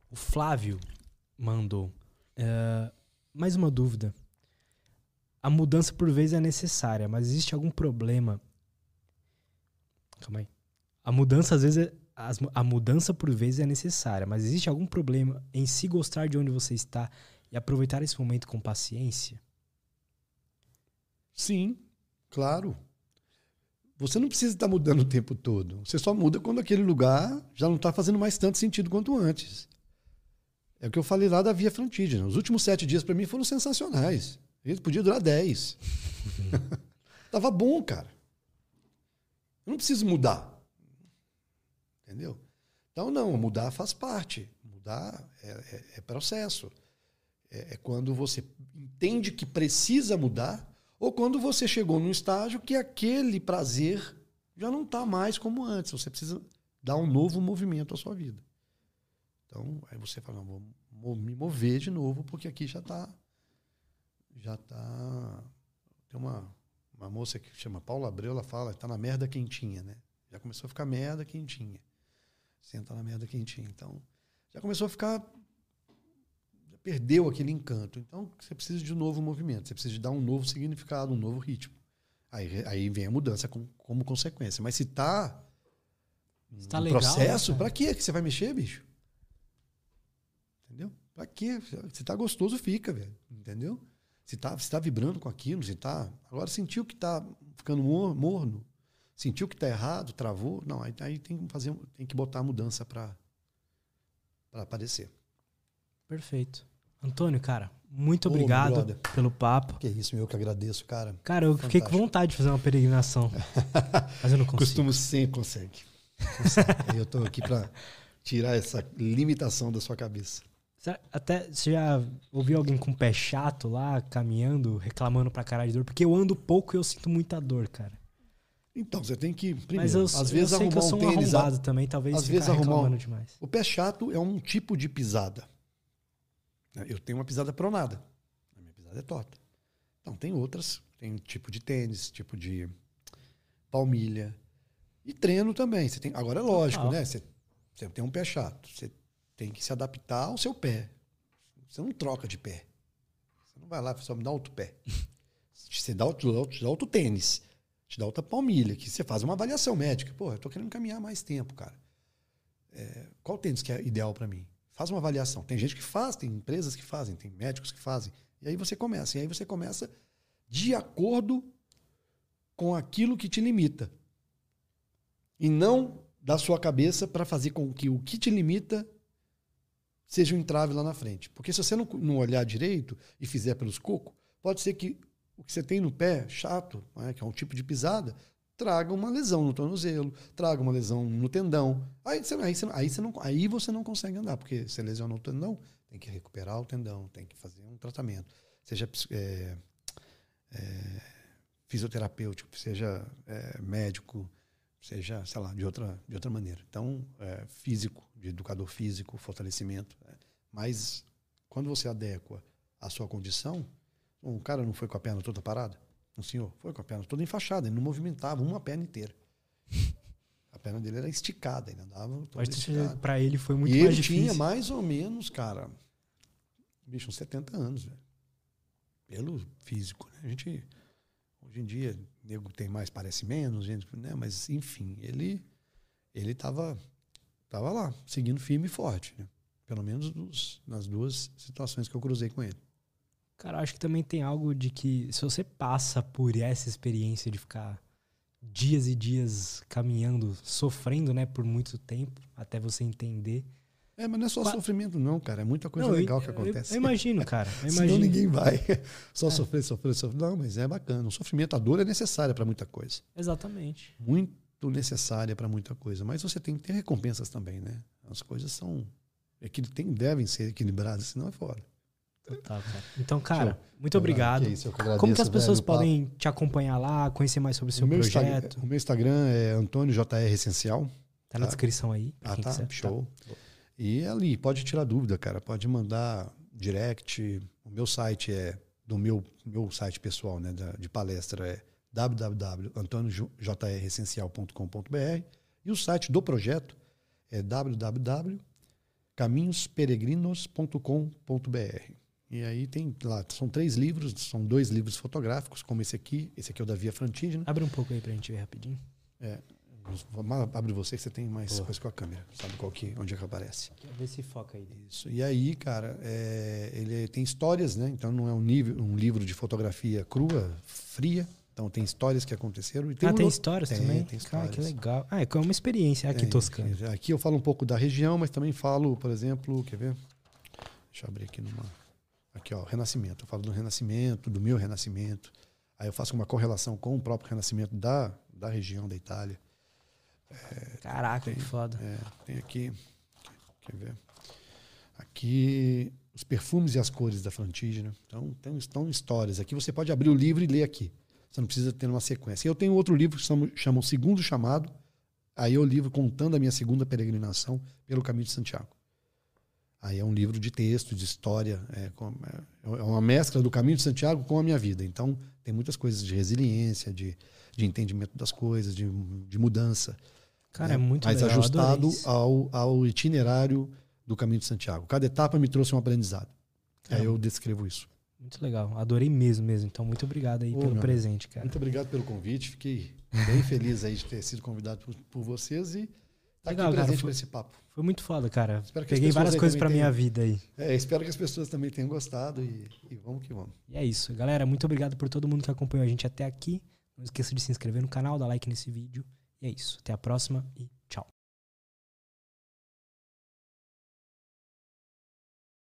O Flávio mandou. Uh, mais uma dúvida. A mudança por vezes é necessária, mas existe algum problema? Calma aí. A mudança às vezes é, a mudança por vezes é necessária, mas existe algum problema em se gostar de onde você está e aproveitar esse momento com paciência? Sim, claro. Você não precisa estar mudando o tempo todo. Você só muda quando aquele lugar já não está fazendo mais tanto sentido quanto antes. É o que eu falei lá da Via Frontígena. Os últimos sete dias para mim foram sensacionais. Ele podia durar dez. Tava bom, cara. Eu não preciso mudar. Entendeu? Então, não, mudar faz parte. Mudar é, é, é processo. É, é quando você entende que precisa mudar ou quando você chegou num estágio que aquele prazer já não está mais como antes. Você precisa dar um novo movimento à sua vida. Então, aí você fala, não, vou me mover de novo, porque aqui já está. Já está. Tem uma, uma moça que chama Paula Abreu, ela fala, está na merda quentinha, né? Já começou a ficar merda quentinha. Senta na merda quentinha. Então, já começou a ficar. Já perdeu aquele encanto. Então, você precisa de um novo movimento, você precisa de dar um novo significado, um novo ritmo. Aí, aí vem a mudança com, como consequência. Mas se está. Tá legal, processo, né, para que você vai mexer, bicho? Entendeu? Pra quê? Se tá gostoso, fica, velho. Entendeu? Se tá, se tá vibrando com aquilo, se tá. Agora sentiu que tá ficando morno, sentiu que tá errado, travou. Não, aí, aí tem que fazer, tem que botar a mudança para aparecer. Perfeito. Antônio, cara, muito obrigado Ô, pelo papo. Que isso, eu que agradeço, cara. Cara, eu Fantástico. fiquei com vontade de fazer uma peregrinação. mas eu não consigo. Costumo sempre consegue. consegue. eu tô aqui para tirar essa limitação da sua cabeça. Até você já ouviu alguém com pé chato lá, caminhando, reclamando pra caralho de dor? Porque eu ando pouco e eu sinto muita dor, cara. Então, você tem que. Primeiro, Mas eu, às vezes eu sei que eu sou um, tênis, arrombado também, talvez às vezes arrumar um, demais. O pé chato é um tipo de pisada. Eu tenho uma pisada pronada. A minha pisada é torta. Então, tem outras. Tem tipo de tênis, tipo de palmilha. E treino também. Você tem, agora é lógico, Total. né? Você, você tem um pé chato. Você tem que se adaptar ao seu pé. Você não troca de pé. Você não vai lá só me dá outro pé. Você dá outro, te dá outro tênis, te dá outra palmilha, que você faz uma avaliação médica. Pô, eu tô querendo caminhar mais tempo, cara. É, qual tênis que é ideal para mim? Faz uma avaliação. Tem gente que faz, tem empresas que fazem, tem médicos que fazem. E aí você começa. E aí você começa de acordo com aquilo que te limita. E não da sua cabeça para fazer com que o que te limita seja um entrave lá na frente. Porque se você não, não olhar direito e fizer pelos cocos, pode ser que o que você tem no pé, chato, né, que é um tipo de pisada, traga uma lesão no tornozelo, traga uma lesão no tendão. Aí você, aí, você, aí, você não, aí você não consegue andar, porque você lesionou o tendão, tem que recuperar o tendão, tem que fazer um tratamento. Seja é, é, fisioterapêutico, seja é, médico, seja, sei lá, de outra, de outra maneira. Então, é, físico, de educador físico, fortalecimento. É. Mas quando você adequa a sua condição, um cara não foi com a perna toda parada? Um senhor foi com a perna toda enfaixada, ele não movimentava uma perna inteira. A perna dele era esticada, ele andava toda Para ele foi muito e mais ele difícil. tinha mais ou menos, cara, bicho, uns 70 anos, velho. Pelo físico, né? A gente, hoje em dia, nego tem mais, parece menos, gente, né? Mas, enfim, ele ele tava, tava lá, seguindo firme e forte, né? Pelo menos nos, nas duas situações que eu cruzei com ele. Cara, acho que também tem algo de que se você passa por essa experiência de ficar dias e dias caminhando, sofrendo, né, por muito tempo, até você entender. É, mas não é só Qua... sofrimento, não, cara. É muita coisa não, legal eu, que acontece. Eu, eu imagino, cara. Eu imagino. Senão ninguém vai. Só é. sofrer, sofrer, sofrer. Não, mas é bacana. O sofrimento, a dor é necessária para muita coisa. Exatamente. Muito necessária para muita coisa. Mas você tem que ter recompensas também, né? As coisas são. É que tem, devem ser equilibradas, senão é fora. Total, cara. Então, cara, Show. muito obrigado. Que isso, agradeço, Como que as pessoas velho, podem papo. te acompanhar lá, conhecer mais sobre o seu o projeto? o meu Instagram é Antônio JR Essencial. Tá, tá, na descrição aí. Ah, tá. Quiser. Show. Tá. E é ali, pode tirar dúvida, cara. Pode mandar direct. O meu site é do meu, meu site pessoal, né, de palestra é www.antoniojressencial.com.br e o site do projeto é www.caminhosperegrinos.com.br. E aí tem lá, são três livros, são dois livros fotográficos, como esse aqui. Esse aqui é o da Via Frantigena. Abre um pouco aí pra gente ver rapidinho. É. Abre você que você tem mais Boa. coisa com a câmera. Sabe qual que, onde é que aparece. Ver se foca aí. Isso. E aí, cara, é, ele tem histórias, né? Então não é um, nível, um livro de fotografia crua, fria. Então tem histórias que aconteceram. Tem ah, um tem histórias tem, também? Tem histórias. Cara, que legal. Ah, é uma experiência aqui, tem, Toscana. Aqui eu falo um pouco da região, mas também falo, por exemplo, quer ver? Deixa eu abrir aqui numa Aqui, ó, renascimento. Eu falo do renascimento, do meu renascimento. Aí eu faço uma correlação com o próprio renascimento da, da região da Itália. É, Caraca, tem, que foda. É, tem aqui, quer ver? Aqui, os perfumes e as cores da Frantígena. Então, tem, estão histórias. Aqui você pode abrir o livro e ler aqui. Você não precisa ter uma sequência. Eu tenho outro livro que chama, chama O Segundo Chamado. Aí é o livro contando a minha segunda peregrinação pelo caminho de Santiago. Aí é um livro de texto, de história, é, é, é uma mescla do caminho de Santiago com a minha vida. Então tem muitas coisas de resiliência, de, de entendimento das coisas, de, de mudança. Cara, né? é muito Mas legal, ajustado ao, ao itinerário do caminho de Santiago. Cada etapa me trouxe um aprendizado. É. Aí eu descrevo isso. Muito legal. Adorei mesmo, mesmo. Então, muito obrigado aí Ô, pelo presente, cara. Muito obrigado pelo convite. Fiquei bem feliz aí de ter sido convidado por, por vocês e Tá Legal, aqui presente cara, esse papo. Foi muito foda, cara. Peguei várias coisas pra tenham, minha vida aí. É, espero que as pessoas também tenham gostado e, e vamos que vamos. E é isso. Galera, muito obrigado por todo mundo que acompanhou a gente até aqui. Não esqueça de se inscrever no canal, dar like nesse vídeo. E é isso. Até a próxima e